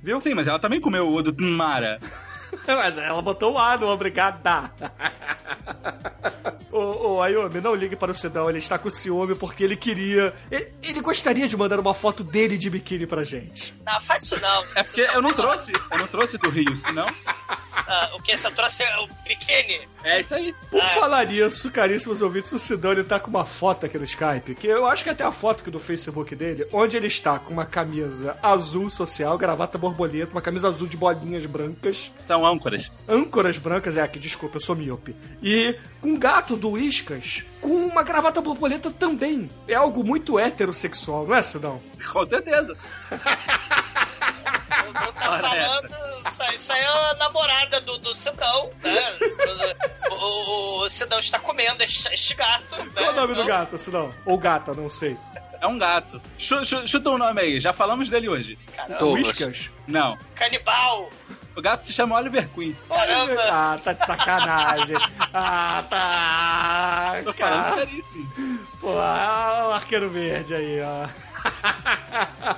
viu? Sim, mas ela também comeu o O do Tomara. *laughs* *laughs* Mas ela botou o A no obrigada. *laughs* ô, ô, Ayumi, não ligue para o Sidão, ele está com ciúme porque ele queria... Ele, ele gostaria de mandar uma foto dele de biquíni pra gente. Não, faz isso não. É porque eu não trouxe, eu não trouxe do Rio, senão. Ah, o que? Você trouxe o biquíni? É isso aí. Por Ah. falar nisso, caríssimos ouvintes, o Sidão ele tá com uma foto aqui no Skype, que eu acho que até a foto que do Facebook dele, onde ele está com uma camisa azul social, gravata borboleta, uma camisa azul de bolinhas brancas, São âncoras. âncoras brancas, é aqui, desculpa, eu sou míope, e com um gato do Whiskas, com uma gravata borboleta também. É algo muito heterossexual, não é, Sidão? Com certeza. *laughs* O Bruno tá falando. Isso, aí- isso aí é a namorada do, do Cidão, né? O, o, o Cidão está comendo este, este gato. Né? Qual é o nome do Então, gato, Sidão? Ou gata, não sei. É um gato. Chu- chu- Chuta um nome aí, já falamos dele hoje. Caramba. Whiskas? Não. canibal. O gato se chama Oliver Queen. Caramba. Ah, tá de sacanagem. Ah, tá. Tô falando seríssimo. Pô, ah, o arqueiro verde aí, ó. *laughs*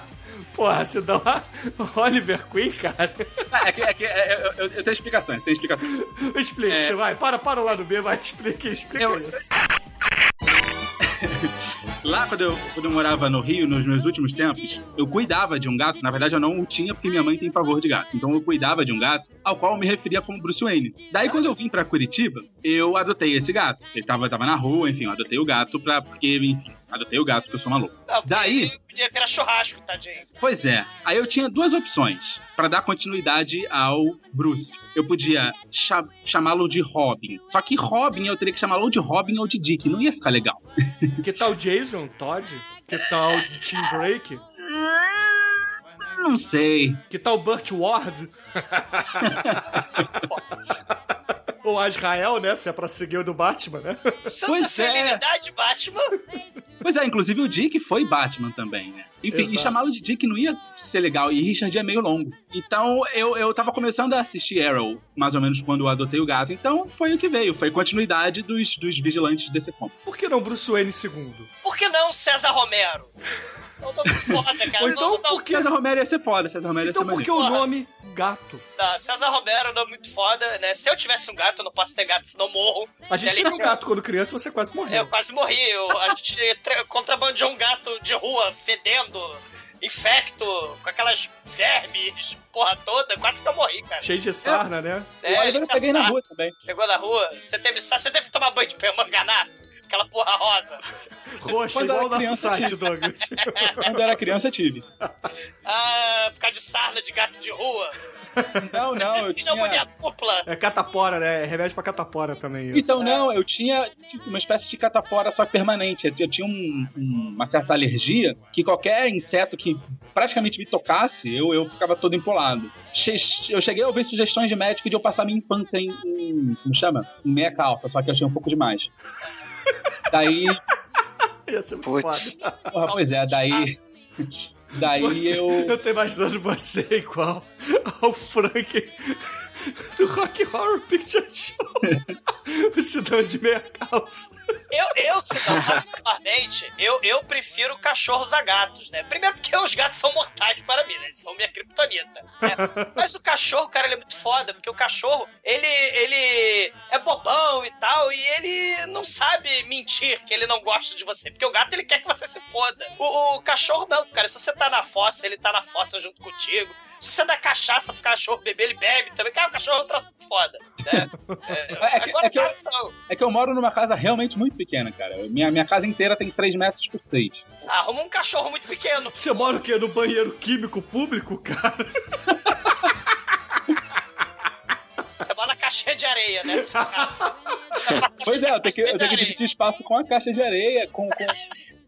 Porra, se dá uma *laughs* Oliver Queen, cara. Ah, é que, é que é- é- eu, eu tenho explicações, tenho explicações. Explique, É. você vai. Para, para lá no B, vai, explique, explique Eu- isso. *laughs* Lá quando eu, quando eu morava no Rio, nos meus últimos tempos, eu cuidava de um gato. Na verdade, eu não o tinha porque minha mãe tem pavor de gato. Então eu cuidava de um gato ao qual eu me referia como Bruce Wayne. Daí quando eu vim pra Curitiba, eu adotei esse gato. Ele tava, tava na rua, enfim, eu adotei o gato pra, porque, enfim, adotei o gato porque eu sou maluco. Não, Daí- Podia virar churrasco, tadinho. Pois é. Aí eu tinha duas opções pra dar continuidade ao Bruce. Eu podia cha- chamá-lo de Robin. Só que Robin eu teria que chamá-lo de Robin ou de Dick. Não ia ficar legal. *laughs* Que tal Jason, Todd? Que tal Tim Drake? Não sei. Que tal Burt Ward? *laughs* *laughs* Ou Azrael, né? Se é pra seguir o do Batman, né? Santa Pois é. Felinidade, Batman. Pois é, inclusive o Dick foi Batman também, né? Enfim, Exato. e chamá-lo de Dick não ia ser legal. E Richard é meio longo. Então eu, eu tava começando a assistir Arrow, mais ou menos quando eu adotei o gato. Então foi o que veio. Foi continuidade dos, dos vigilantes desse ponto. Por que não Bruce Wayne II? Por que não César Romero? São nomes foda, cara. Ou então não, não, por que... César Romero ia ser foda. César Romero ia Então ser por que o nome Gato? não, César Romero é um nome muito foda, né? Se eu tivesse um gato, eu não posso ter gato, senão eu morro. A gente teve um gato quando criança você quase morreu. Eu quase morri. Eu, a gente tra- contrabandeou um gato de rua, fedendo, infecto, com aquelas vermes, porra toda. Quase que eu morri, cara. Cheio de sarna, né? É, Oliver ele eu peguei na sarna. rua também. Pegou na rua. Você teve, você teve que tomar banho de permanganato. Aquela porra rosa. Roxa, Quando igual era o nosso criança, site, tinha. Douglas. *laughs* Quando eu era criança, eu tive. Ah, por causa de sarna de gato de rua. Não, não, eu Pneumonia tinha. dupla. É catapora, né? É remédio pra catapora também. Isso. Então, não, eu tinha tipo, uma espécie de catapora só que permanente. Eu, tinha um- um- uma certa alergia que qualquer inseto que praticamente me tocasse, eu, eu ficava todo empolado. Che- Eu cheguei a ouvir sugestões de médico de eu passar minha infância em, em como chama? Em meia calça, só que eu achei um pouco demais. Daí, *laughs* Ia ser muito Putz. foda. porra, pois é, daí. *laughs* Daí Você- eu. eu tô imaginando você igual ao Frank do Rock Horror Picture Show. *laughs* o cidadão de meia calça. Eu, eu se não, particularmente, eu, eu prefiro cachorros a gatos, né? Primeiro porque os gatos são mortais para mim, né? Eles são minha criptonita. né? Mas o cachorro, cara, ele é muito foda, porque o cachorro, ele, ele é bobão e tal, e ele não sabe mentir que ele não gosta de você. Porque o gato, ele quer que você se foda. O, o cachorro não, cara. Se você tá na fossa, ele tá na fossa junto contigo. Se você dá cachaça pro cachorro beber, ele bebe também. Cara, o cachorro é um troço foda. Né? É, É que- agora é que eu- gato não. É que eu moro numa casa realmente muito pequena, cara. Minha, minha casa inteira tem 3 metros por 6. Arruma um cachorro muito pequeno. Você mora o quê? No banheiro químico público, cara? Você mora na caixinha de areia, né? *laughs* Pois é, eu tenho que, eu tenho que dividir espaço com a caixa de areia, com, com-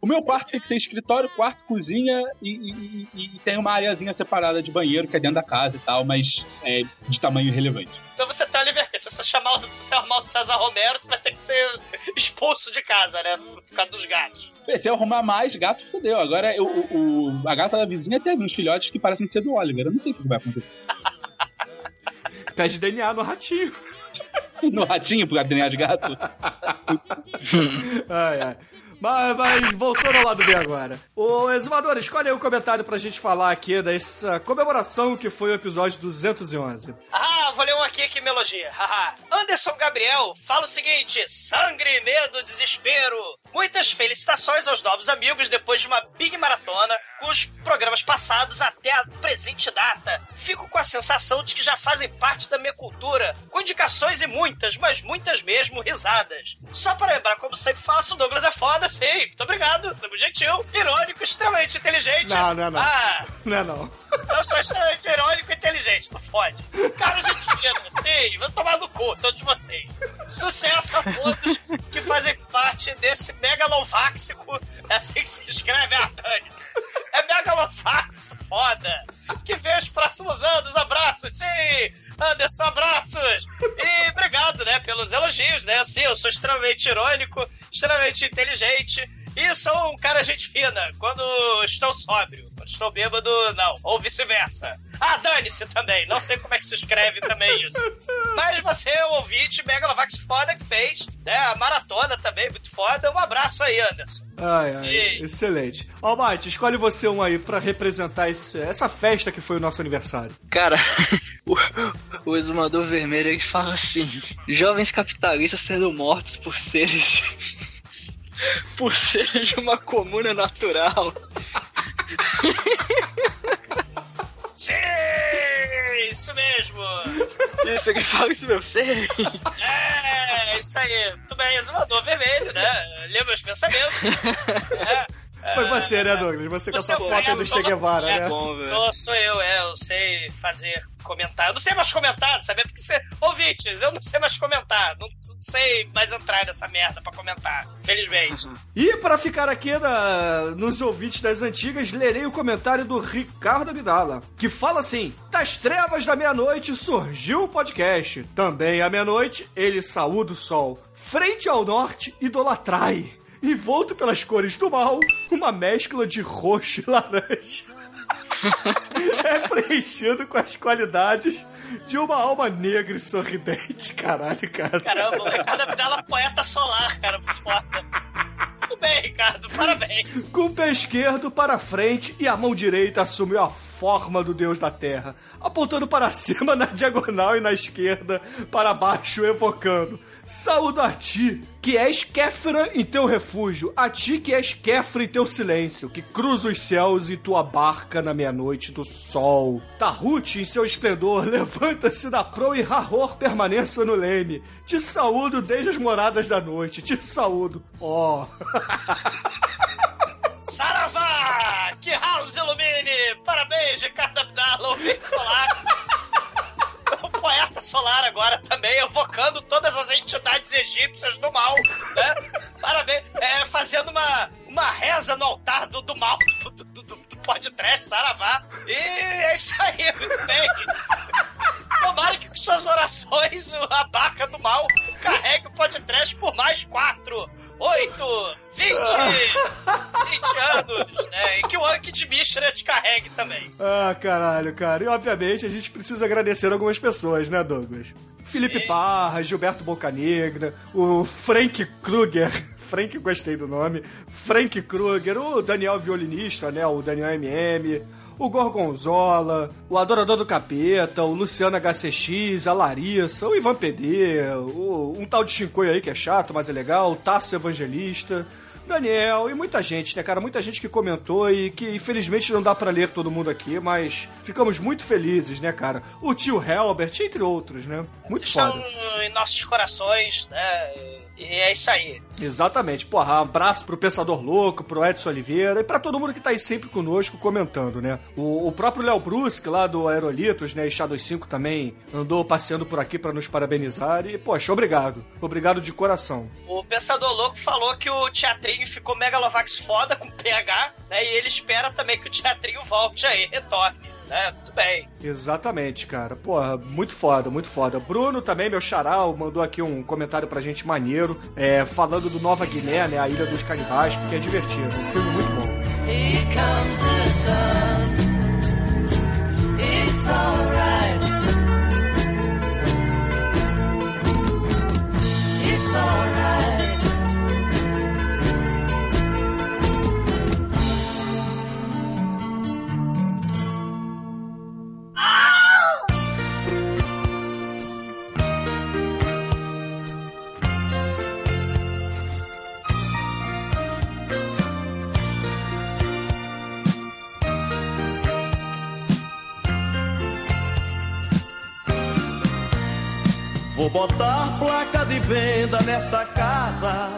O meu quarto tem que ser escritório, quarto, cozinha e, e- e- tem uma areazinha separada de banheiro que é dentro da casa e tal, mas é de tamanho relevante. Então você tá ali, Verca. Se você chamar, se você arrumar o César Romero, você vai ter que ser expulso de casa, né? Por causa dos gatos. Se eu arrumar mais, gato fodeu. Agora eu- o, o- a gata da vizinha teve uns filhotes que parecem ser do Oliver. Eu não sei o que vai acontecer. *laughs* Pede DNA no ratinho. *laughs* No ratinho, pro DNA de gato. Ai, ai. Mas, mas voltando ao lado B agora. Ô, Exumador, escolhe aí um comentário pra gente falar aqui dessa comemoração que foi o episódio 211. Ah, vou ler um aqui que me elogia. Haha. Anderson Gabriel fala o seguinte: sangre, medo, desespero. Muitas felicitações aos novos amigos depois de uma big maratona com os programas passados até a presente data. Fico com a sensação de que já fazem parte da minha cultura, com indicações e muitas, mas muitas mesmo, risadas. Só para lembrar, como sempre faço, o Douglas é foda, sim. Muito obrigado, é muito gentil, irônico, extremamente inteligente. Não, não, não. Ah, Não é não. eu sou extremamente irônico e inteligente, não fode. Cara, gente fina, sim, vou tomar no cu, todos vocês. Sucesso a todos que fazem parte desse megalováxico, é assim que se escreve, ah, dane-se. É megalovaxo, foda. Que vem os próximos anos, abraços, sim. Anderson, abraços. E obrigado, né, pelos elogios, né. Sim, eu sou extremamente irônico, extremamente inteligente. E sou um cara gente fina quando estou sóbrio. Quando estou bêbado, não. Ou vice-versa. Ah, dane-se também. Não sei como é que se escreve também isso. Mas você é um ouvinte Megalovax foda que fez, né? A maratona também, muito foda. Um abraço aí, Anderson. Ai, ai, excelente. Almighty, escolhe você um aí pra representar esse- essa festa que foi o nosso aniversário. Cara, *laughs* o, o exumador vermelho ele fala assim: jovens capitalistas sendo mortos por seres. *laughs* por seres de uma comuna natural. Sim! Isso mesmo! *laughs* Isso, ele fala isso, meu, sei. É, É isso aí. Tudo bem, exumador vermelho, né? Lê meus pensamentos. *laughs* É. Foi você, né, Douglas? Você com Você essa é foto o- do é, Che Guevara, é, né? Sou, sou eu, é, eu sei fazer comentário. Eu não sei mais comentar, sabe? Porque você. Ouvintes, eu não sei mais comentar. Não sei mais entrar nessa merda pra comentar. Felizmente. E para ficar aqui na- nos ouvintes das antigas, lerei o comentário do Ricardo Abdala, que fala assim: Das trevas da meia-noite surgiu o podcast. Também à meia-noite, ele saúda o sol. Frente ao norte, idolatrai. E volto pelas cores do mal, uma mescla de roxo e laranja. é preenchido com as qualidades de uma alma negra e sorridente. Caralho, cara. Caramba, o Ricardo Abdala poeta solar, cara, por foda. Muito bem, Ricardo, parabéns. Com o pé esquerdo para frente e a mão direita assumiu a forma do deus da terra, apontando para cima *laughs* na diagonal e na esquerda para baixo, evocando: Saúdo a ti, que és Kéfera em teu refúgio, a ti que és Kéfera em teu silêncio, que cruza os céus em tua barca na meia-noite do sol. Tahut em seu esplendor, *laughs* levanta-se da proa e Rahor permaneça no leme. Te saúdo desde as moradas da noite, te saúdo, ó. *laughs* Saravá! Que House ilumine! Parabéns, Ricardo Abdala, ouvinte solar. Solar agora também, evocando todas as entidades egípcias do mal, né? Parabéns. É, fazendo uma, uma reza no altar do, do mal, do, do, do, do podcast, Saravá. E é isso aí, muito bem. Tomara que com suas orações a barca do mal carregue o podcast por mais quatro, oito, vinte, *laughs* vinte anos, né? E que o Anki de Mishra te carregue também. Ah, caralho, cara. E obviamente a gente precisa agradecer algumas pessoas, né, Douglas? Felipe Parra, Gilberto Bocanegra, o Frank Kruger. *laughs* Frank, gostei do nome. Frank Kruger, o Daniel Violinista, né? O Daniel MM. O Gorgonzola, o Adorador do Capeta, o Luciano HCX, a Larissa, o Ivan PD, o, um tal de Shinkoi aí que é chato, mas é legal, o Tarso Evangelista, Daniel e muita gente, né, cara? Muita gente que comentou e que infelizmente não dá pra ler todo mundo aqui, mas ficamos muito felizes, né, cara? O tio Helbert, entre outros, né? Muito Vocês foda. estão em nossos corações, né? E é isso aí. Exatamente. Porra, um abraço pro Pensador Louco, pro Edson Oliveira e pra todo mundo que tá aí sempre conosco comentando, né? O, o próprio Léo Brusque, lá do Aerolitos, né? E Shadow 5 também andou passeando por aqui pra nos parabenizar e, poxa, obrigado. Obrigado de coração. O Pensador Louco falou que o teatrinho ficou Megalovax foda com PH, né? E ele espera também que o teatrinho volte aí, retorne, né? Tudo bem. Exatamente, cara. Porra, muito foda, muito foda. Bruno também, meu charal, mandou aqui um comentário pra gente maneiro, é, falando do Nova Guiné, né? A Ilha dos Canibais, que é divertido. Um filme muito bom. Here comes the sun. It's alright. Vou botar placa de venda nesta casa.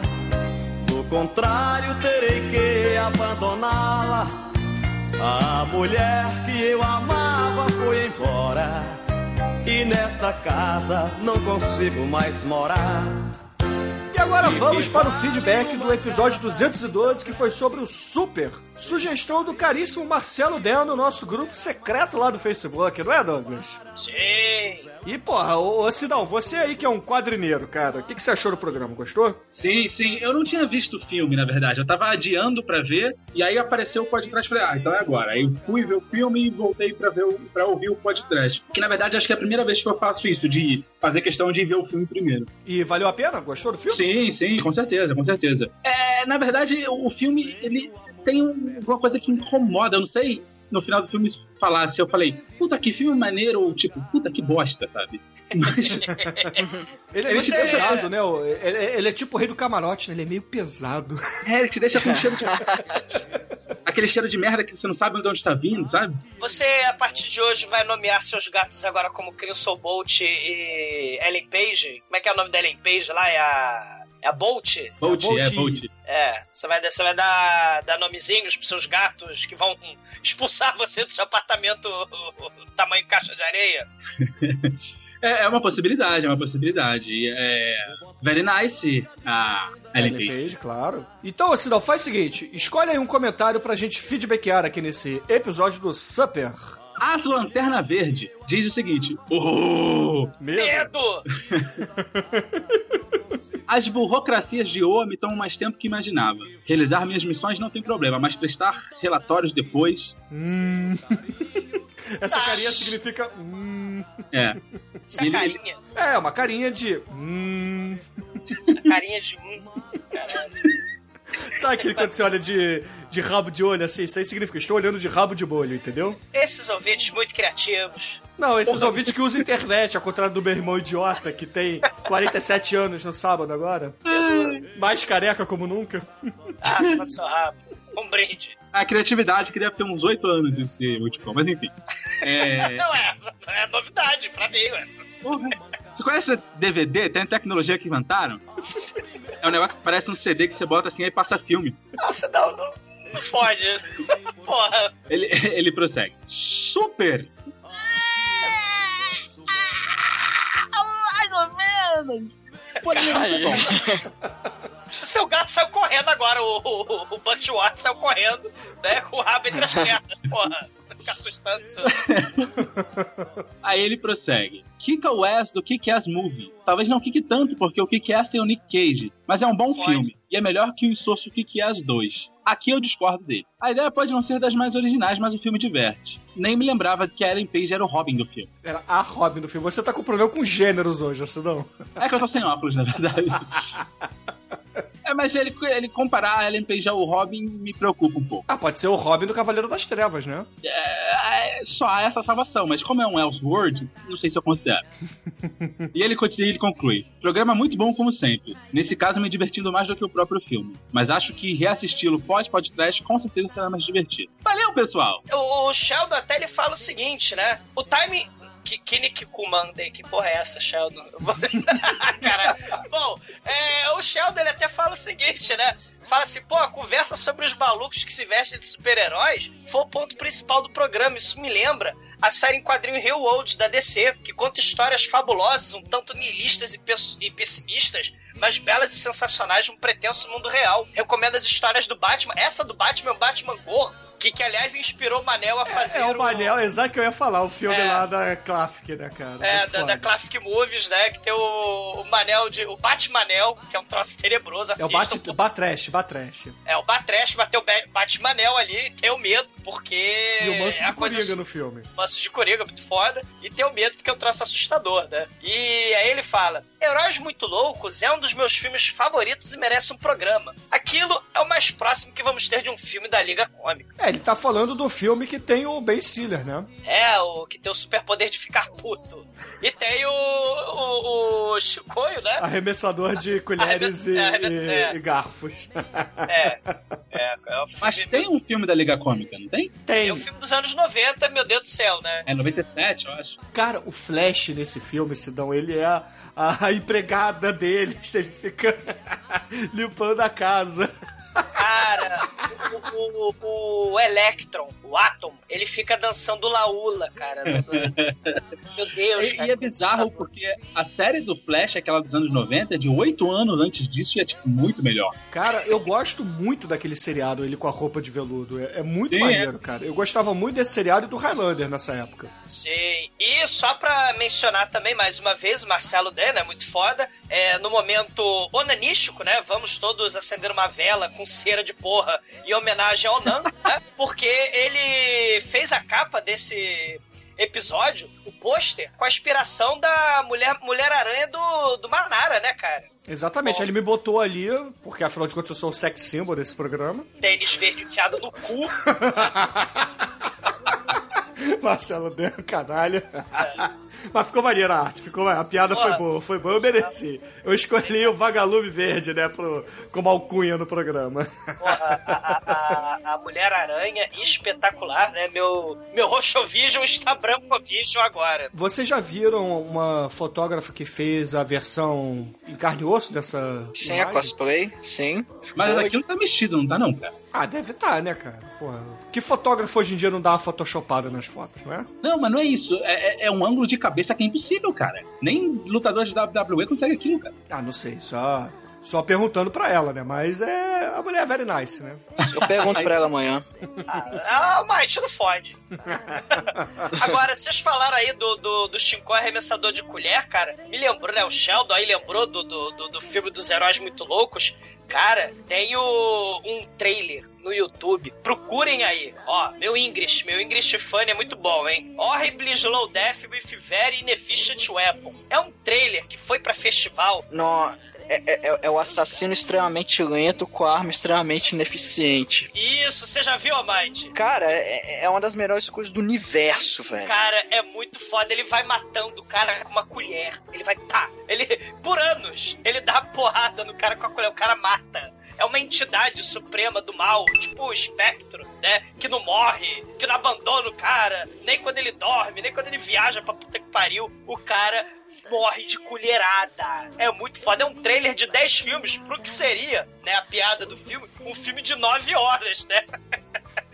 Do contrário, terei que abandoná-la. A mulher que eu amava foi embora. E nesta casa não consigo mais morar. E agora vamos para o feedback do episódio 212, que foi sobre o Super. Sugestão do caríssimo Marcelo Del no nosso grupo secreto lá do Facebook, não é, Douglas? Sim. E, porra, ô, ô Sidão, você aí que é um quadrineiro, cara, o que, que você achou do programa? Gostou? Sim, sim. Eu não tinha visto o filme, na verdade. Eu tava adiando pra ver, e aí apareceu o podcast. Falei, ah, então é agora. Aí eu fui ver o filme e voltei pra, ver o, pra ouvir o podcast. Que na verdade acho que é a primeira vez que eu faço isso, de fazer questão de ver o filme primeiro. E valeu a pena? Gostou do filme? Sim, sim, com certeza, com certeza. É, na verdade, o filme, ele tem um- uma coisa que incomoda. Eu não sei se no final do filme se falasse, eu falei, puta que filme maneiro, ou tipo, puta que bosta, sabe? Mas. *laughs* Ele é Ele meio te- pesado, né? o- Ele, ele é tipo o rei do camarote, né? Ele é meio pesado. É, ele te deixa com cheiro de. *laughs* aquele cheiro de merda que você não sabe de onde tá vindo, sabe? Você, a partir de hoje, vai nomear seus gatos agora como Crimson Bolt e Ellen Page? Como é que é o nome da Ellen Page lá? É a. É a Bolt? Bolt, é, Bolt. É, você vai, você vai dar, dar nomezinhos pros seus gatos que vão expulsar você do seu apartamento tamanho caixa de areia. *laughs* É, é uma possibilidade, é uma possibilidade. É, very nice a Ellen Page. Claro. Então, Sidão, faz o seguinte: escolhe aí um comentário pra gente feedbackear aqui nesse episódio do Super. As Lanterna Verde diz o seguinte: Oh! Medo! *laughs* As burocracias de OA me tomam mais tempo que imaginava. Realizar minhas missões não tem problema, mas prestar relatórios depois. Hum. *laughs* Essa carinha significa. Hum. É. Essa Ele- carinha. É, uma carinha de. Hum. A carinha de um. Caralho. Sabe aquele quando você olha de, de rabo de olho assim? Isso aí significa estou olhando de rabo de bolho, entendeu? Esses ouvintes muito criativos. Não, esses ouvintes que usam internet, ao contrário do meu irmão idiota que tem 47 anos no sábado agora. Mais careca como nunca. Ah, toma seu rabo. Um brinde. A criatividade que deve ter uns 8 anos esse multicom, mas enfim. É. *laughs* Não, é, é novidade pra mim, ué. Porra. Você conhece DVD? Tem tecnologia que inventaram? É um negócio que parece um CD que você bota assim e passa filme. Nossa, não, não, não fode. Porra. Ele, ele prossegue. Super! Mais ou menos. Porém, bom. O seu gato saiu correndo agora, o, o, o Butch Watts saiu correndo, né, com o rabo entre as pernas. Porra, você fica assustando seu... *laughs* Aí ele prossegue. Kika West do Kick-Ass Movie. Talvez não kick tanto, porque o Kick-Ass tem o Nick Cage, mas é um bom Pode. filme. E é melhor que o insosso Kick-Ass 2. Aqui eu discordo dele. A ideia pode não ser das mais originais, mas o filme diverte. Nem me lembrava que a Ellen Page era o Robin do filme. Era a Robin do filme. Você tá com problema com gêneros hoje, Acidão. É que eu tô sem óculos, na verdade. *laughs* É, mas ele, ele comparar a Ellen Page ao Robin me preocupa um pouco. Ah, pode ser o Robin do Cavaleiro das Trevas, né? É, só há essa salvação, mas como é um Elseworld, não sei se eu considero. *laughs* e ele, continua, ele conclui: Programa muito bom, como sempre. Nesse caso, me divertindo mais do que o próprio filme. Mas acho que reassisti-lo pós-podcast com certeza será mais divertido. Valeu, pessoal! O, Sheldon até ele fala o seguinte, né? O time. Que, Kinik Kumande, que porra é essa, Sheldon? *laughs* Cara, bom, é, o Sheldon ele até fala o seguinte, né? Fala assim, pô, a conversa sobre os malucos que se vestem de super-heróis foi o ponto principal do programa. Isso me lembra a série em quadrinho Real World da DC, que conta histórias fabulosas, um tanto nihilistas e pessimistas, mas belas e sensacionais de um pretenso mundo real. Recomendo as histórias do Batman. Essa do Batman é um Batman gordo, que, que aliás inspirou o Manel a fazer É o Manel, exato que eu ia falar, o filme É. lá da Classic, né, cara? É, da, da Classic Movies, né? Que tem o, o Manel de. O Batmanel, que é um troço tenebroso. É o Bat, Batrash, Batrash. É o Batrash, bateu o Ba- Batmanel ali, tem o medo, porque. E o Manso é de a coisa Coringa no filme. Manso de Coringa, muito foda. E tem o medo porque é um troço assustador, né? E aí ele fala: Heróis Muito Loucos é um dos meus filmes favoritos e merece um programa. Aquilo é o mais próximo que vamos ter de um filme da Liga Cômica. É, ele tá falando do filme que tem o Ben Stiller, né? É, o que tem o superpoder de ficar puto. E tem o. o, o Chicoio, né? Arremessador de colheres e, Arreme- e- é. e garfos. É. É, é o filme, Mas tem um filme da Liga Cômica, não tem? é Tem. o filme dos anos 90, meu Deus do céu, né? É 97, eu acho. Cara, o Flash nesse filme, Sidão, ele é a, a empregada deles. *laughs* Ele fica limpando a casa. Cara, o, o, o Electron, o Atom, ele fica dançando laula, cara. *laughs* Meu Deus, E, cara. e é bizarro porque a série do Flash, aquela dos anos 90, de 8 anos antes disso, e é tipo muito melhor. Cara, eu gosto muito daquele seriado, ele com a roupa de veludo. É, é muito Sim, maneiro, cara. Eu gostava muito desse seriado e do Highlander nessa época. Sim. E só pra mencionar também, mais uma vez, o Marcelo Dan, é muito foda. É, no momento onanístico, né? Vamos todos acender uma vela com cera de porra em homenagem ao Nan, *laughs* né? Porque ele fez a capa desse episódio, o pôster, com a inspiração da Mulher, Mulher Aranha do, do Manara, né, cara? Exatamente, ele me botou ali, porque afinal de contas eu sou o sex symbol desse programa. Tênis verde enfiado no cu. *laughs* *laughs* Marcelo Dan, canalha. *laughs* Mas ficou maneira a arte, ficou, a piada foi boa, foi boa, eu mereci. Eu escolhi o Vagalume Verde, né, pro, como alcunha no programa. Porra, a, a, a, a Mulher-Aranha, espetacular, né? Meu, meu Roxovision está Brancovision agora. Vocês já viram uma fotógrafa que fez a versão em carne e osso dessa Sim, a imagem? cosplay, sim. Mas aquilo tá mexido, não tá não, cara? Ah, deve estar, né, cara? Porra. Que fotógrafo hoje em dia não dá uma photoshopada nas fotos, não é? Não, mas não é isso. É, é- é um ângulo de cabeça que é impossível, cara. Nem lutador de WWE consegue aquilo, cara. Ah, não sei, só, só perguntando pra ela, né? Mas é. A mulher é very nice, né? Eu pergunto pra ela amanhã. Ah, mas não fode. *laughs* Agora, vocês falaram aí do, do, do Shinkoi arremessador de colher, cara. Me lembrou, né? O Sheldon aí lembrou do, do, do, do filme dos heróis muito loucos. Cara, tem o, um trailer no YouTube. Procurem aí. Ó, meu English, meu English fan é muito bom, hein? Horribly Slow Death with Very Inefficient Weapon. É um trailer que foi pra festival. No, é, é- é o assassino extremamente lento com a arma extremamente ineficiente. Isso, você já viu, Mind? Cara, é, é uma das melhores coisas do universo, velho. Cara, é muito foda. Ele vai matando o cara com uma colher. Ele vai, tá. Ele, por anos, ele dá porrada no cara com a colher. O cara mata. É uma entidade suprema do mal, tipo o espectro, né? Que não morre, que não abandona o cara, nem quando ele dorme, nem quando ele viaja pra puta que pariu. O cara morre de colherada. É muito foda. É um trailer de 10 filmes pro que seria, né? A piada do filme, um filme de 9 horas, né? *laughs*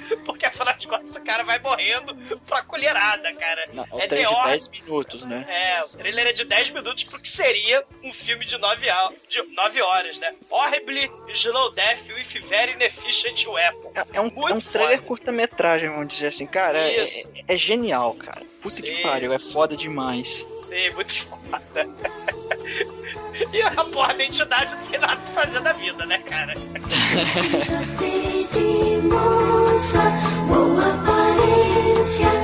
*laughs* Porque afinal de contas o cara vai morrendo pra colherada, cara. Não, é é The de Hor- 10 minutos, né? É, o trailer é de 10 minutos pro que seria um filme de 9, au- de 9 horas, né? Horribly Slow Death with Very Inefficient Weapon. É um, é um trailer curta-metragem, vamos dizer assim. Cara, é, Isso. é- é genial, cara. Puta Sim. que pariu, é foda demais. Sim, muito *laughs* foda. E a porra da entidade não tem nada que fazer da vida, né, cara? *laughs* de moça, boa aparência, mas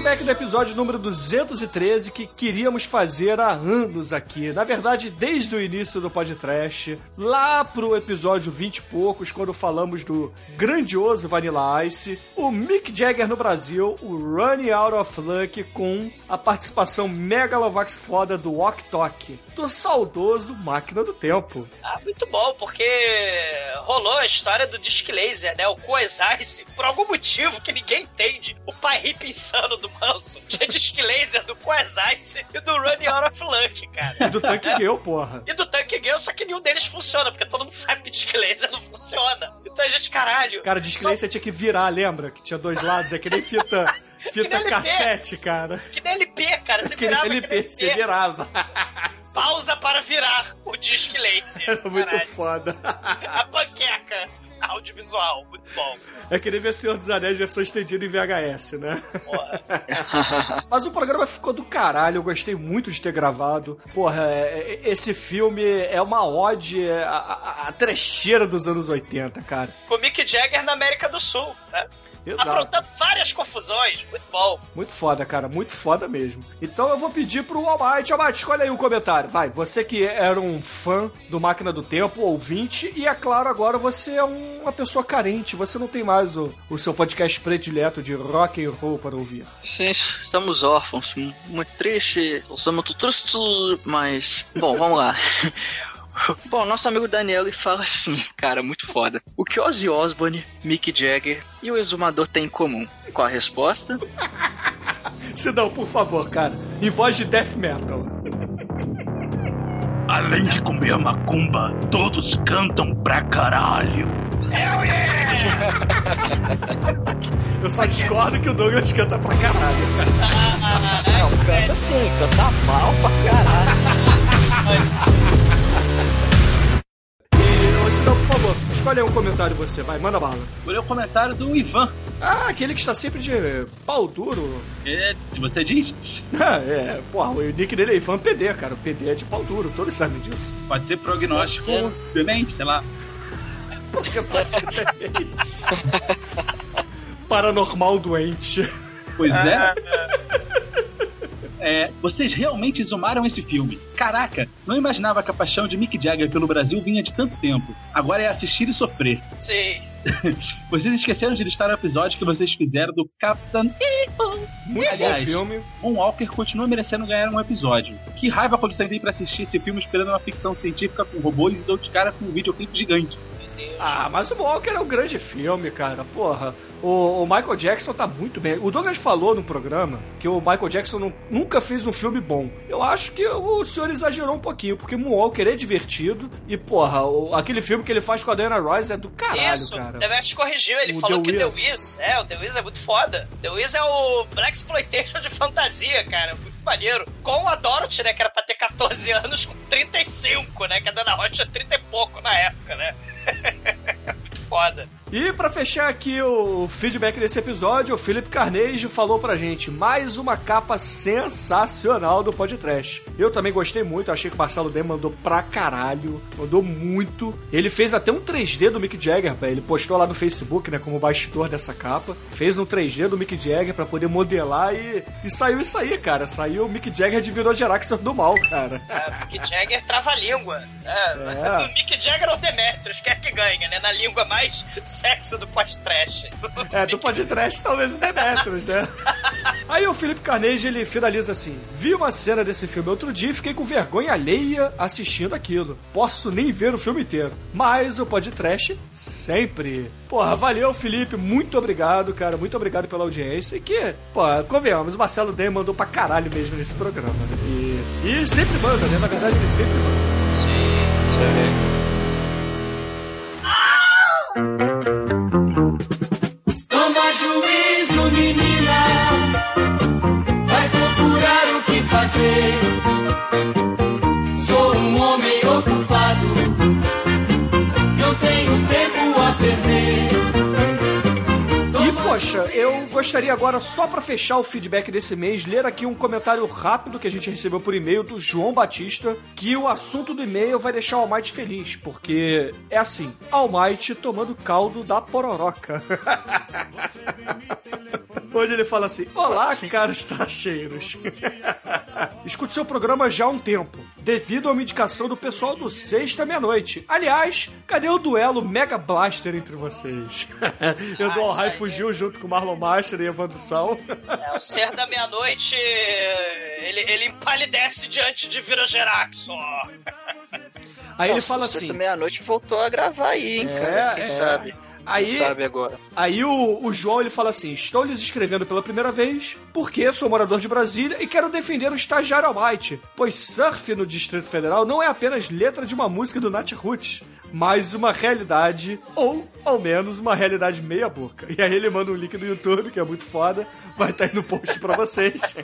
feedback do episódio número 213 que queríamos fazer há anos aqui. Na verdade, desde o início do podcast, lá pro episódio 20 e poucos, quando falamos do grandioso Vanilla Ice, o Mick Jagger no Brasil, o Running Out of Luck com a participação megalovax foda do Ok Tok, do saudoso Máquina do Tempo. Ah, muito bom, porque rolou a história do Disc Laser, né? O Coesice, por algum motivo que ninguém entende. O pai hippie insano do Manso *laughs* tinha Disc Laser do Coesice e do Running Out of Luck, cara. E do Tank Girl, porra. E do Tank Girl, só que nenhum deles funciona, porque todo mundo sabe que Disc Laser não funciona. Então a gente, caralho. Cara, diz que você tinha que virar, lembra? Que tinha dois lados, é que nem fita, *laughs* fita LP. cassete, cara. Que nem LP, cara. Você Aquele virava que LP, você virava. Pausa para virar o Disc Laser. Era muito Caralho. foda. *laughs* A panqueca audiovisual, muito bom. É que nem ver Senhor dos Anéis versão estendida em VHS, né? *laughs* Mas o programa ficou do caralho, eu gostei muito de ter gravado. Porra, é- é- esse filme é uma ode à, à, à trecheira dos anos 80, cara. Com Mick Jagger na América do Sul, né? Exato. Aprontando várias confusões, muito bom. Muito foda, cara, muito foda mesmo. Então eu vou pedir pro Almighty, Almighty, escolhe aí um comentário. Vai, você que era um fã do Máquina do Tempo, ouvinte, e é claro, agora você é um- uma pessoa carente, você não tem mais o, o seu podcast predileto de rock and roll para ouvir. Sim, estamos órfãos, muito triste, sou muito triste, mas... Bom, vamos lá. *laughs* Bom, nosso amigo Daniel ele fala assim, *laughs* cara, muito foda. O que Ozzy Osbourne, Mick Jagger e o Exumador têm em comum? Qual a resposta? *laughs* Se não, por favor, cara, em voz de death metal. Além de comer a macumba, todos cantam pra caralho. Eu só discordo que o Douglas canta pra caralho. Não, canta sim, canta mal pra caralho. *laughs* E não, por favor, escolhe aí um comentário você, vai, manda bala. Vou ler o comentário do Ivan. Ah, aquele que está sempre de pau duro. É, se você diz, Ah, *laughs* é, porra, o nick dele é Ivan PD, cara. O PD é de pau duro, todos sabem disso. pode ser prognóstico Pode ser. demente, sei lá. Porque pode ser *laughs* Paranormal doente. Pois é. É, vocês realmente exumaram esse filme. Caraca, não imaginava que a paixão de Mick Jagger pelo Brasil vinha de tanto tempo. Agora é assistir e sofrer. Sim. *laughs* Vocês esqueceram de listar o episódio que vocês fizeram do Captain Muito Aliás, bom filme. Von Walker continua merecendo ganhar um episódio. Que raiva quando sentei pra assistir esse filme esperando uma ficção científica com robôs e dou de cara com um videoclipe gigante. Ah, mas o Walker é um grande filme, cara. Porra, o, o Michael Jackson tá muito bem. O Douglas falou no programa que o Michael Jackson nu- nunca fez um filme bom. Eu acho que o senhor exagerou um pouquinho, porque Moonwalker é divertido e, porra, o- aquele filme que ele faz com a Diana Royce é do caralho, Isso, cara. Demetrius corrigiu, ele O falou The que The Wiz. Wiz, é, o The Wiz é muito foda. The Wiz é o Black Exploitation de fantasia, cara, muito maneiro. Com a Dorothy, né, que era pra ter 14 anos, com 35, né, que a Dana Rocha tinha 30 e pouco na época, né. *laughs* muito foda. E pra fechar aqui o feedback desse episódio, o Felipe Carnegie falou pra gente mais uma capa sensacional do podcast. Eu também gostei muito, achei que o Marcelo D mandou pra caralho, mandou muito. Ele fez até um 3D do Mick Jagger, velho. ele postou lá no Facebook, né, como bastidor dessa capa. Fez um 3D do Mick Jagger pra poder modelar e, e saiu isso aí, cara. Saiu o Mick Jagger de Virou Geraxor do mal, cara. É, Mick Jagger trava a língua. né? É. *laughs* O Mick Jagger ou Demetrius, quer que ganha, né? Na língua mais sexo do podcast. *laughs* É, do podcast talvez o Demetrius, né? *laughs* Aí o Felipe Carnegie, ele finaliza assim: Vi uma cena desse filme outro dia e fiquei com vergonha alheia assistindo aquilo. Posso nem ver o filme inteiro. Mas o podcast sempre. Porra, valeu, Felipe. Muito obrigado, cara. Muito obrigado pela audiência. E que, pô, convenhamos, o Marcelo D mandou pra caralho mesmo nesse programa, né? E, e sempre manda, né? Na verdade, ele sempre manda. Toma poxa, eu gostaria agora, só pra fechar o feedback desse mês, ler aqui um comentário rápido que a gente recebeu por e-mail do João Batista, que o assunto do e-mail vai deixar o Almighty feliz, porque é assim, Almighty tomando caldo da pororoca. *laughs* Hoje ele fala assim: Olá, caros tracheiros. *laughs* Escuto seu programa já há um tempo, devido a uma indicação do pessoal do Sexta Meia-Noite. Aliás, cadê o duelo Mega Blaster entre vocês? *laughs* Eduardo Rai fugiu junto com Marlon Master e Evandro Sal. É, o ser da meia-noite, ele, ele empalidece diante de Virogeraxo. Aí ele fala assim. meia-noite voltou a gravar aí, hein, É, cara? Quem é. sabe? Aí- Quem sabe agora? Aí o, o João ele fala assim: Estou lhes escrevendo pela primeira vez porque sou morador de Brasília e quero defender o estagiário Almighty, pois surf no Distrito Federal não é apenas letra de uma música do Nat Roots, mas uma realidade, ou ao menos uma realidade meia boca. E aí ele manda um link no YouTube, que é muito foda, vai estar aí no post pra vocês.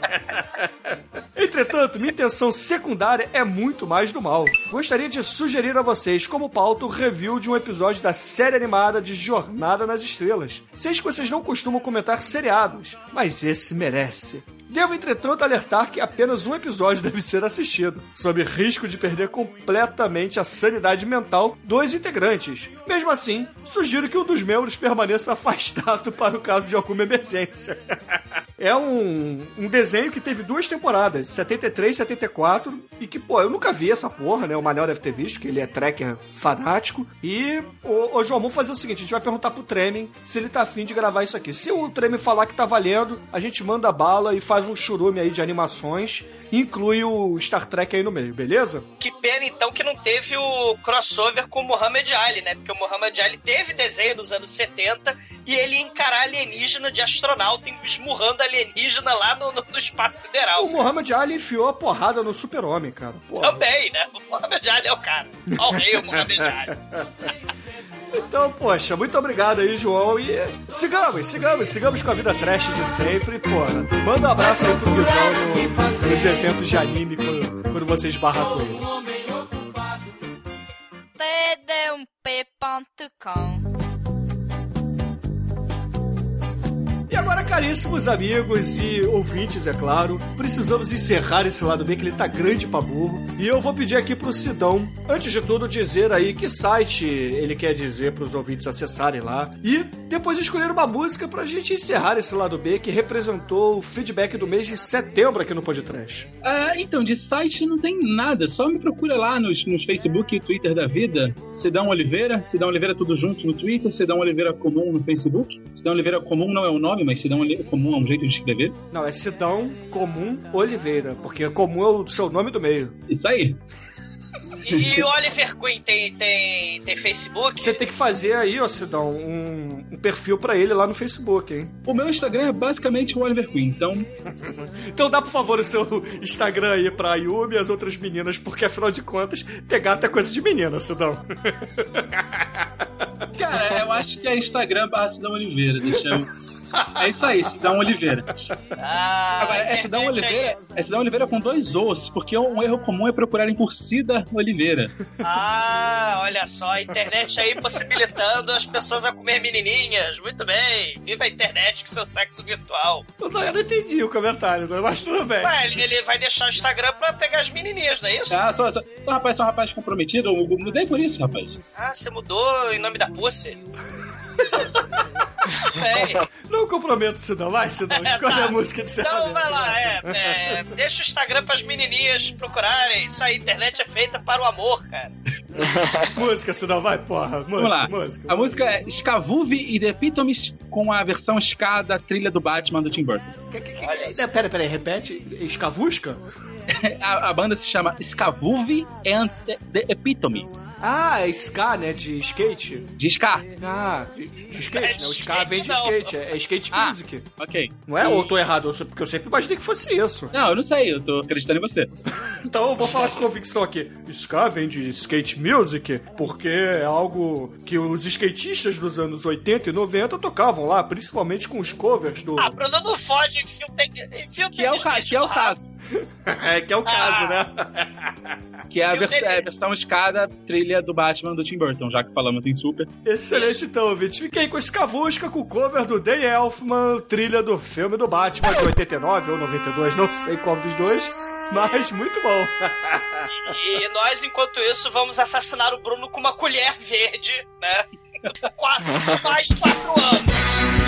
*laughs* Entretanto, minha intenção secundária é muito mais do mal. Gostaria de sugerir a vocês como pauta o review de um episódio da série animada de Jornada nas Estrelas. Sei que vocês não costumam comentar seriados, mas esse merece. Devo, entretanto, alertar que apenas um episódio deve ser assistido, sob risco de perder completamente a sanidade mental dos integrantes. Mesmo assim, sugiro que um dos membros permaneça afastado *laughs* para o caso de alguma emergência. *laughs* É um, um desenho que teve duas temporadas, 73 e 74, e que, pô, eu nunca vi essa porra, né? O Manel deve ter visto, que ele é tracker fanático. E, ô, ô João, vamos fazer o seguinte: a gente vai perguntar pro Tremen se ele tá afim de gravar isso aqui. Se o Tremen falar que tá valendo, a gente manda bala e faz um churume aí de animações, inclui o Star Trek aí no meio, beleza? Que pena, então, que não teve o crossover com o Muhammad Ali, né? Porque o Muhammad Ali teve desenho nos anos 70 e ele encarar alienígena de astronauta esmurrando alienígena lá no, no- espaço sideral. O Muhammad Ali enfiou a porrada no super-homem, cara. Porra. Também, né? O Muhammad Ali é o cara. Ó o rei, o Muhammad Ali. *laughs* Então, poxa, muito obrigado aí, João. E sigamos, sigamos, sigamos com a vida trash de sempre. Porra, manda um abraço aí pro Guizão no, nos eventos de anime quando, quando você esbarra com ele. td1p.com E agora, caríssimos amigos e ouvintes, é claro, precisamos encerrar esse lado B que ele tá grande pra burro. E eu vou pedir aqui pro Sidão, antes de tudo, dizer aí que site ele quer dizer pros ouvintes acessarem lá. E depois escolher uma música pra gente encerrar esse lado B que representou o feedback do mês de setembro aqui no Podcast. Ah, então, de site não tem nada. Só me procura lá nos, nos Facebook e Twitter da vida. Sidão Oliveira. Sidão Oliveira tudo junto no Twitter. Sidão Oliveira comum no Facebook. Sidão Oliveira comum não é o nome, mas Sidão Oliveira comum é um jeito de escrever. Não, é Sidão Comum Oliveira, porque comum é o seu nome do meio. Isso aí. E, e o Oliver Queen tem, tem, tem Facebook? Você tem que fazer aí, ó, Sidão, um, um perfil pra ele lá no Facebook, hein? O meu Instagram é basicamente o Oliver Queen, então. *laughs* Então dá, por favor, o seu Instagram aí pra Yumi e as outras meninas, porque afinal de contas, ter gato é coisa de menina, Sidão. Cara, eu acho que é Instagram barra Sidão Oliveira, deixa eu. *laughs* É isso aí, Sidão Oliveira. Ah, Agora, é Sidão Oliveira, é Sidão Oliveira com dois Os, porque um erro comum é procurarem por Cida Oliveira. Ah, olha só, a internet aí possibilitando as pessoas a comer menininhas. Muito bem. Viva a internet com seu sexo virtual. Eu não, eu não entendi o comentário, né? mas tudo bem. Ué, ele, ele vai deixar o Instagram pra pegar as menininhas, não é isso? Ah, sou, sou, sou um rapaz, sou um rapaz comprometido, eu mudei por isso, rapaz. Ah, você mudou em nome da Pussy? *laughs* Não comprometo, Sidão. Vai, Sidão, escolhe Tá. a música de Então vai lá, é, é, Deixa o Instagram pras menininhas procurarem. Isso aí, internet é feita para o amor, cara. *laughs* música, Sidão, vai, porra. Música, Vamos lá. música. A música é Scavuve e The Epitomes com a versão ska da trilha do Batman do Tim Burton. É, Pera, pera, aí, repete. Escavusca? A, a banda se chama Scavuve and The, The Epitomes. Ah, é ska, né? De skate? De ska. Ah, de, de skate, É né? O ska skate, vem de não. skate, é, é skate Ah. music. Ok. Não é? E- Ou eu tô errado? Porque eu sempre imaginei que fosse isso. Não, eu não sei, eu tô acreditando em você. *laughs* Então eu vou falar com convicção aqui. Ska vem de skate music porque é algo que os skatistas dos anos 80 e 90 tocavam lá, principalmente com os covers do. Ah, Bruno, não fode, enfia o te- enfia o Que é o, ca- que é o caso. *laughs* é, que é o caso, né? *laughs* Que é a, vers- é a versão ska da trilha do Batman do Tim Burton, já que falamos em Super. Excelente, então, ouvinte. Fiquei com Escavusca com o cover do Dan Elfman, trilha do filme do Batman de 89 ou 92, não sei qual dos dois, mas muito bom. E nós, enquanto isso, vamos assassinar o Bruno com uma colher verde, né? Quatro, mais quatro anos.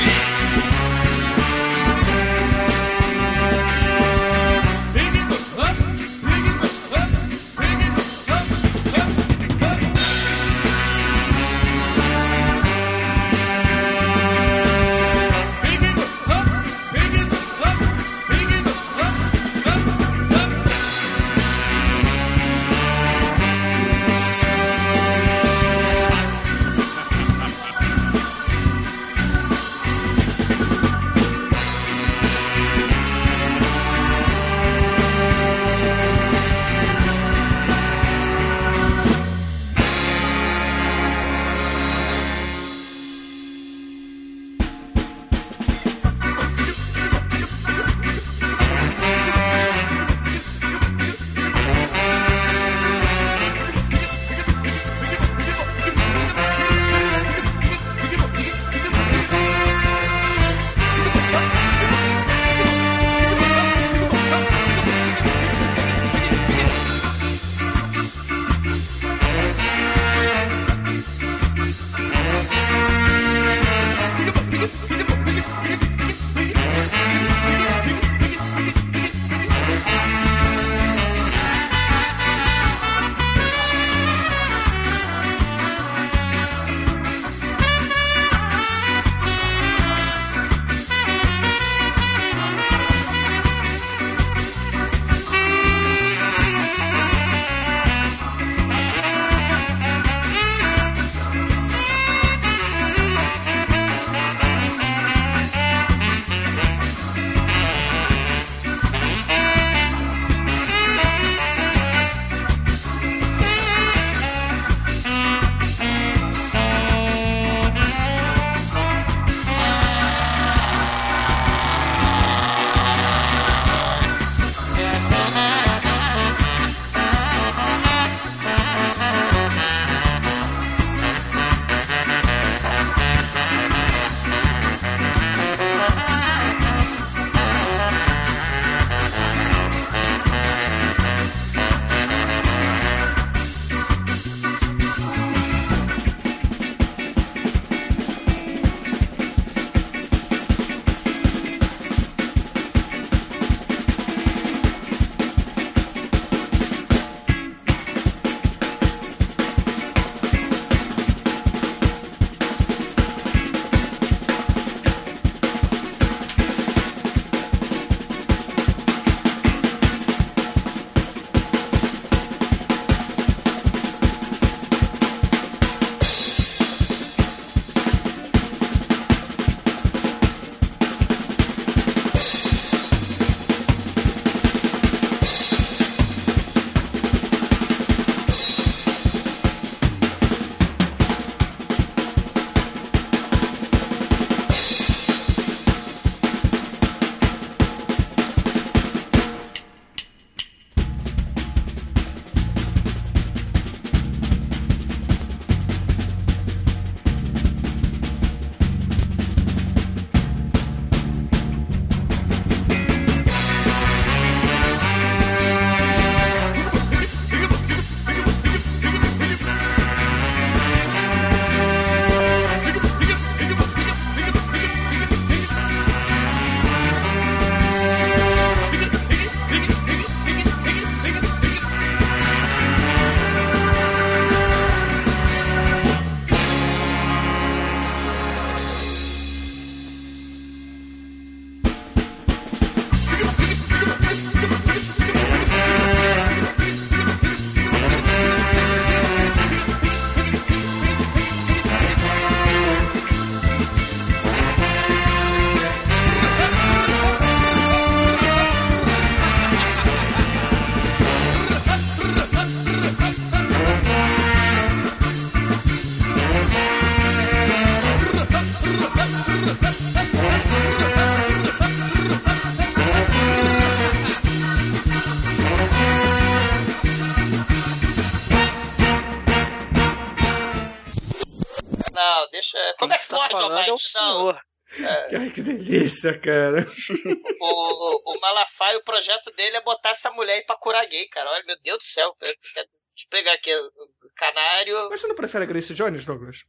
O senhor. É, Ai, que delícia, cara. *laughs* o, o, o Malafaia, o projeto dele é botar essa mulher aí pra curar gay, cara. Olha, meu Deus do céu. Deixa eu pegar aqui o canário. Mas você não prefere a Grace Jones, Douglas?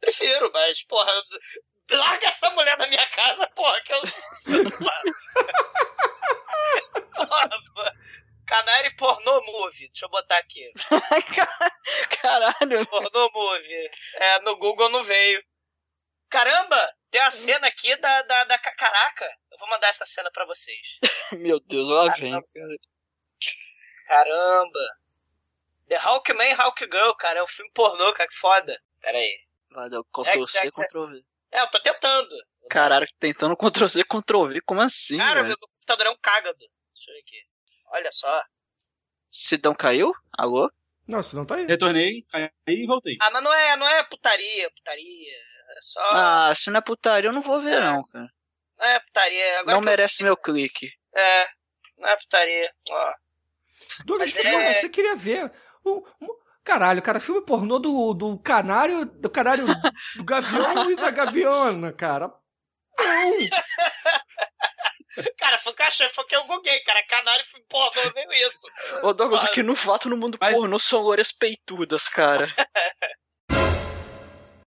Prefiro, mas, porra, larga essa mulher da minha casa, porra, que eu. *laughs* porra, porra. Canário pornô movie. Deixa eu botar aqui. *laughs* Caralho. Pornô movie. É, no Google não veio. Caramba! Tem uma cena aqui da, da, da. ca- Caraca! Eu vou mandar essa cena pra vocês. *laughs* Meu Deus, lá vem, cara. Caramba! The Hawkman Hawk Girl, cara. É um filme pornô, cara. Que foda. Pera aí. Valeu, É Ctrl C, é Ctrl V. É, eu tô tentando. Caralho, tentando Ctrl C, Ctrl V, como assim, Cara, velho? meu computador é um cágado. Deixa eu ver aqui. Olha só. Sidão caiu? Alô? Não, não tá aí. Retornei, caí e voltei. Ah, mas não é, não é putaria, putaria. É só. Ah, se não é putaria, eu não vou ver, não, cara. Não é putaria. Agora não que eu- merece meu clique. É, não é putaria. Ó. Douglas, Mas é- você queria ver. O, o- caralho, cara, filme pornô do, do canário. Do canário do gavião e da gaviona, cara. *laughs* Cara, foi cachorro, foi que eu googlei, cara. Canário foi pornô, veio isso. Ô, Douglas, o que não falta no mundo pornô são loiras peitudas, cara. *laughs*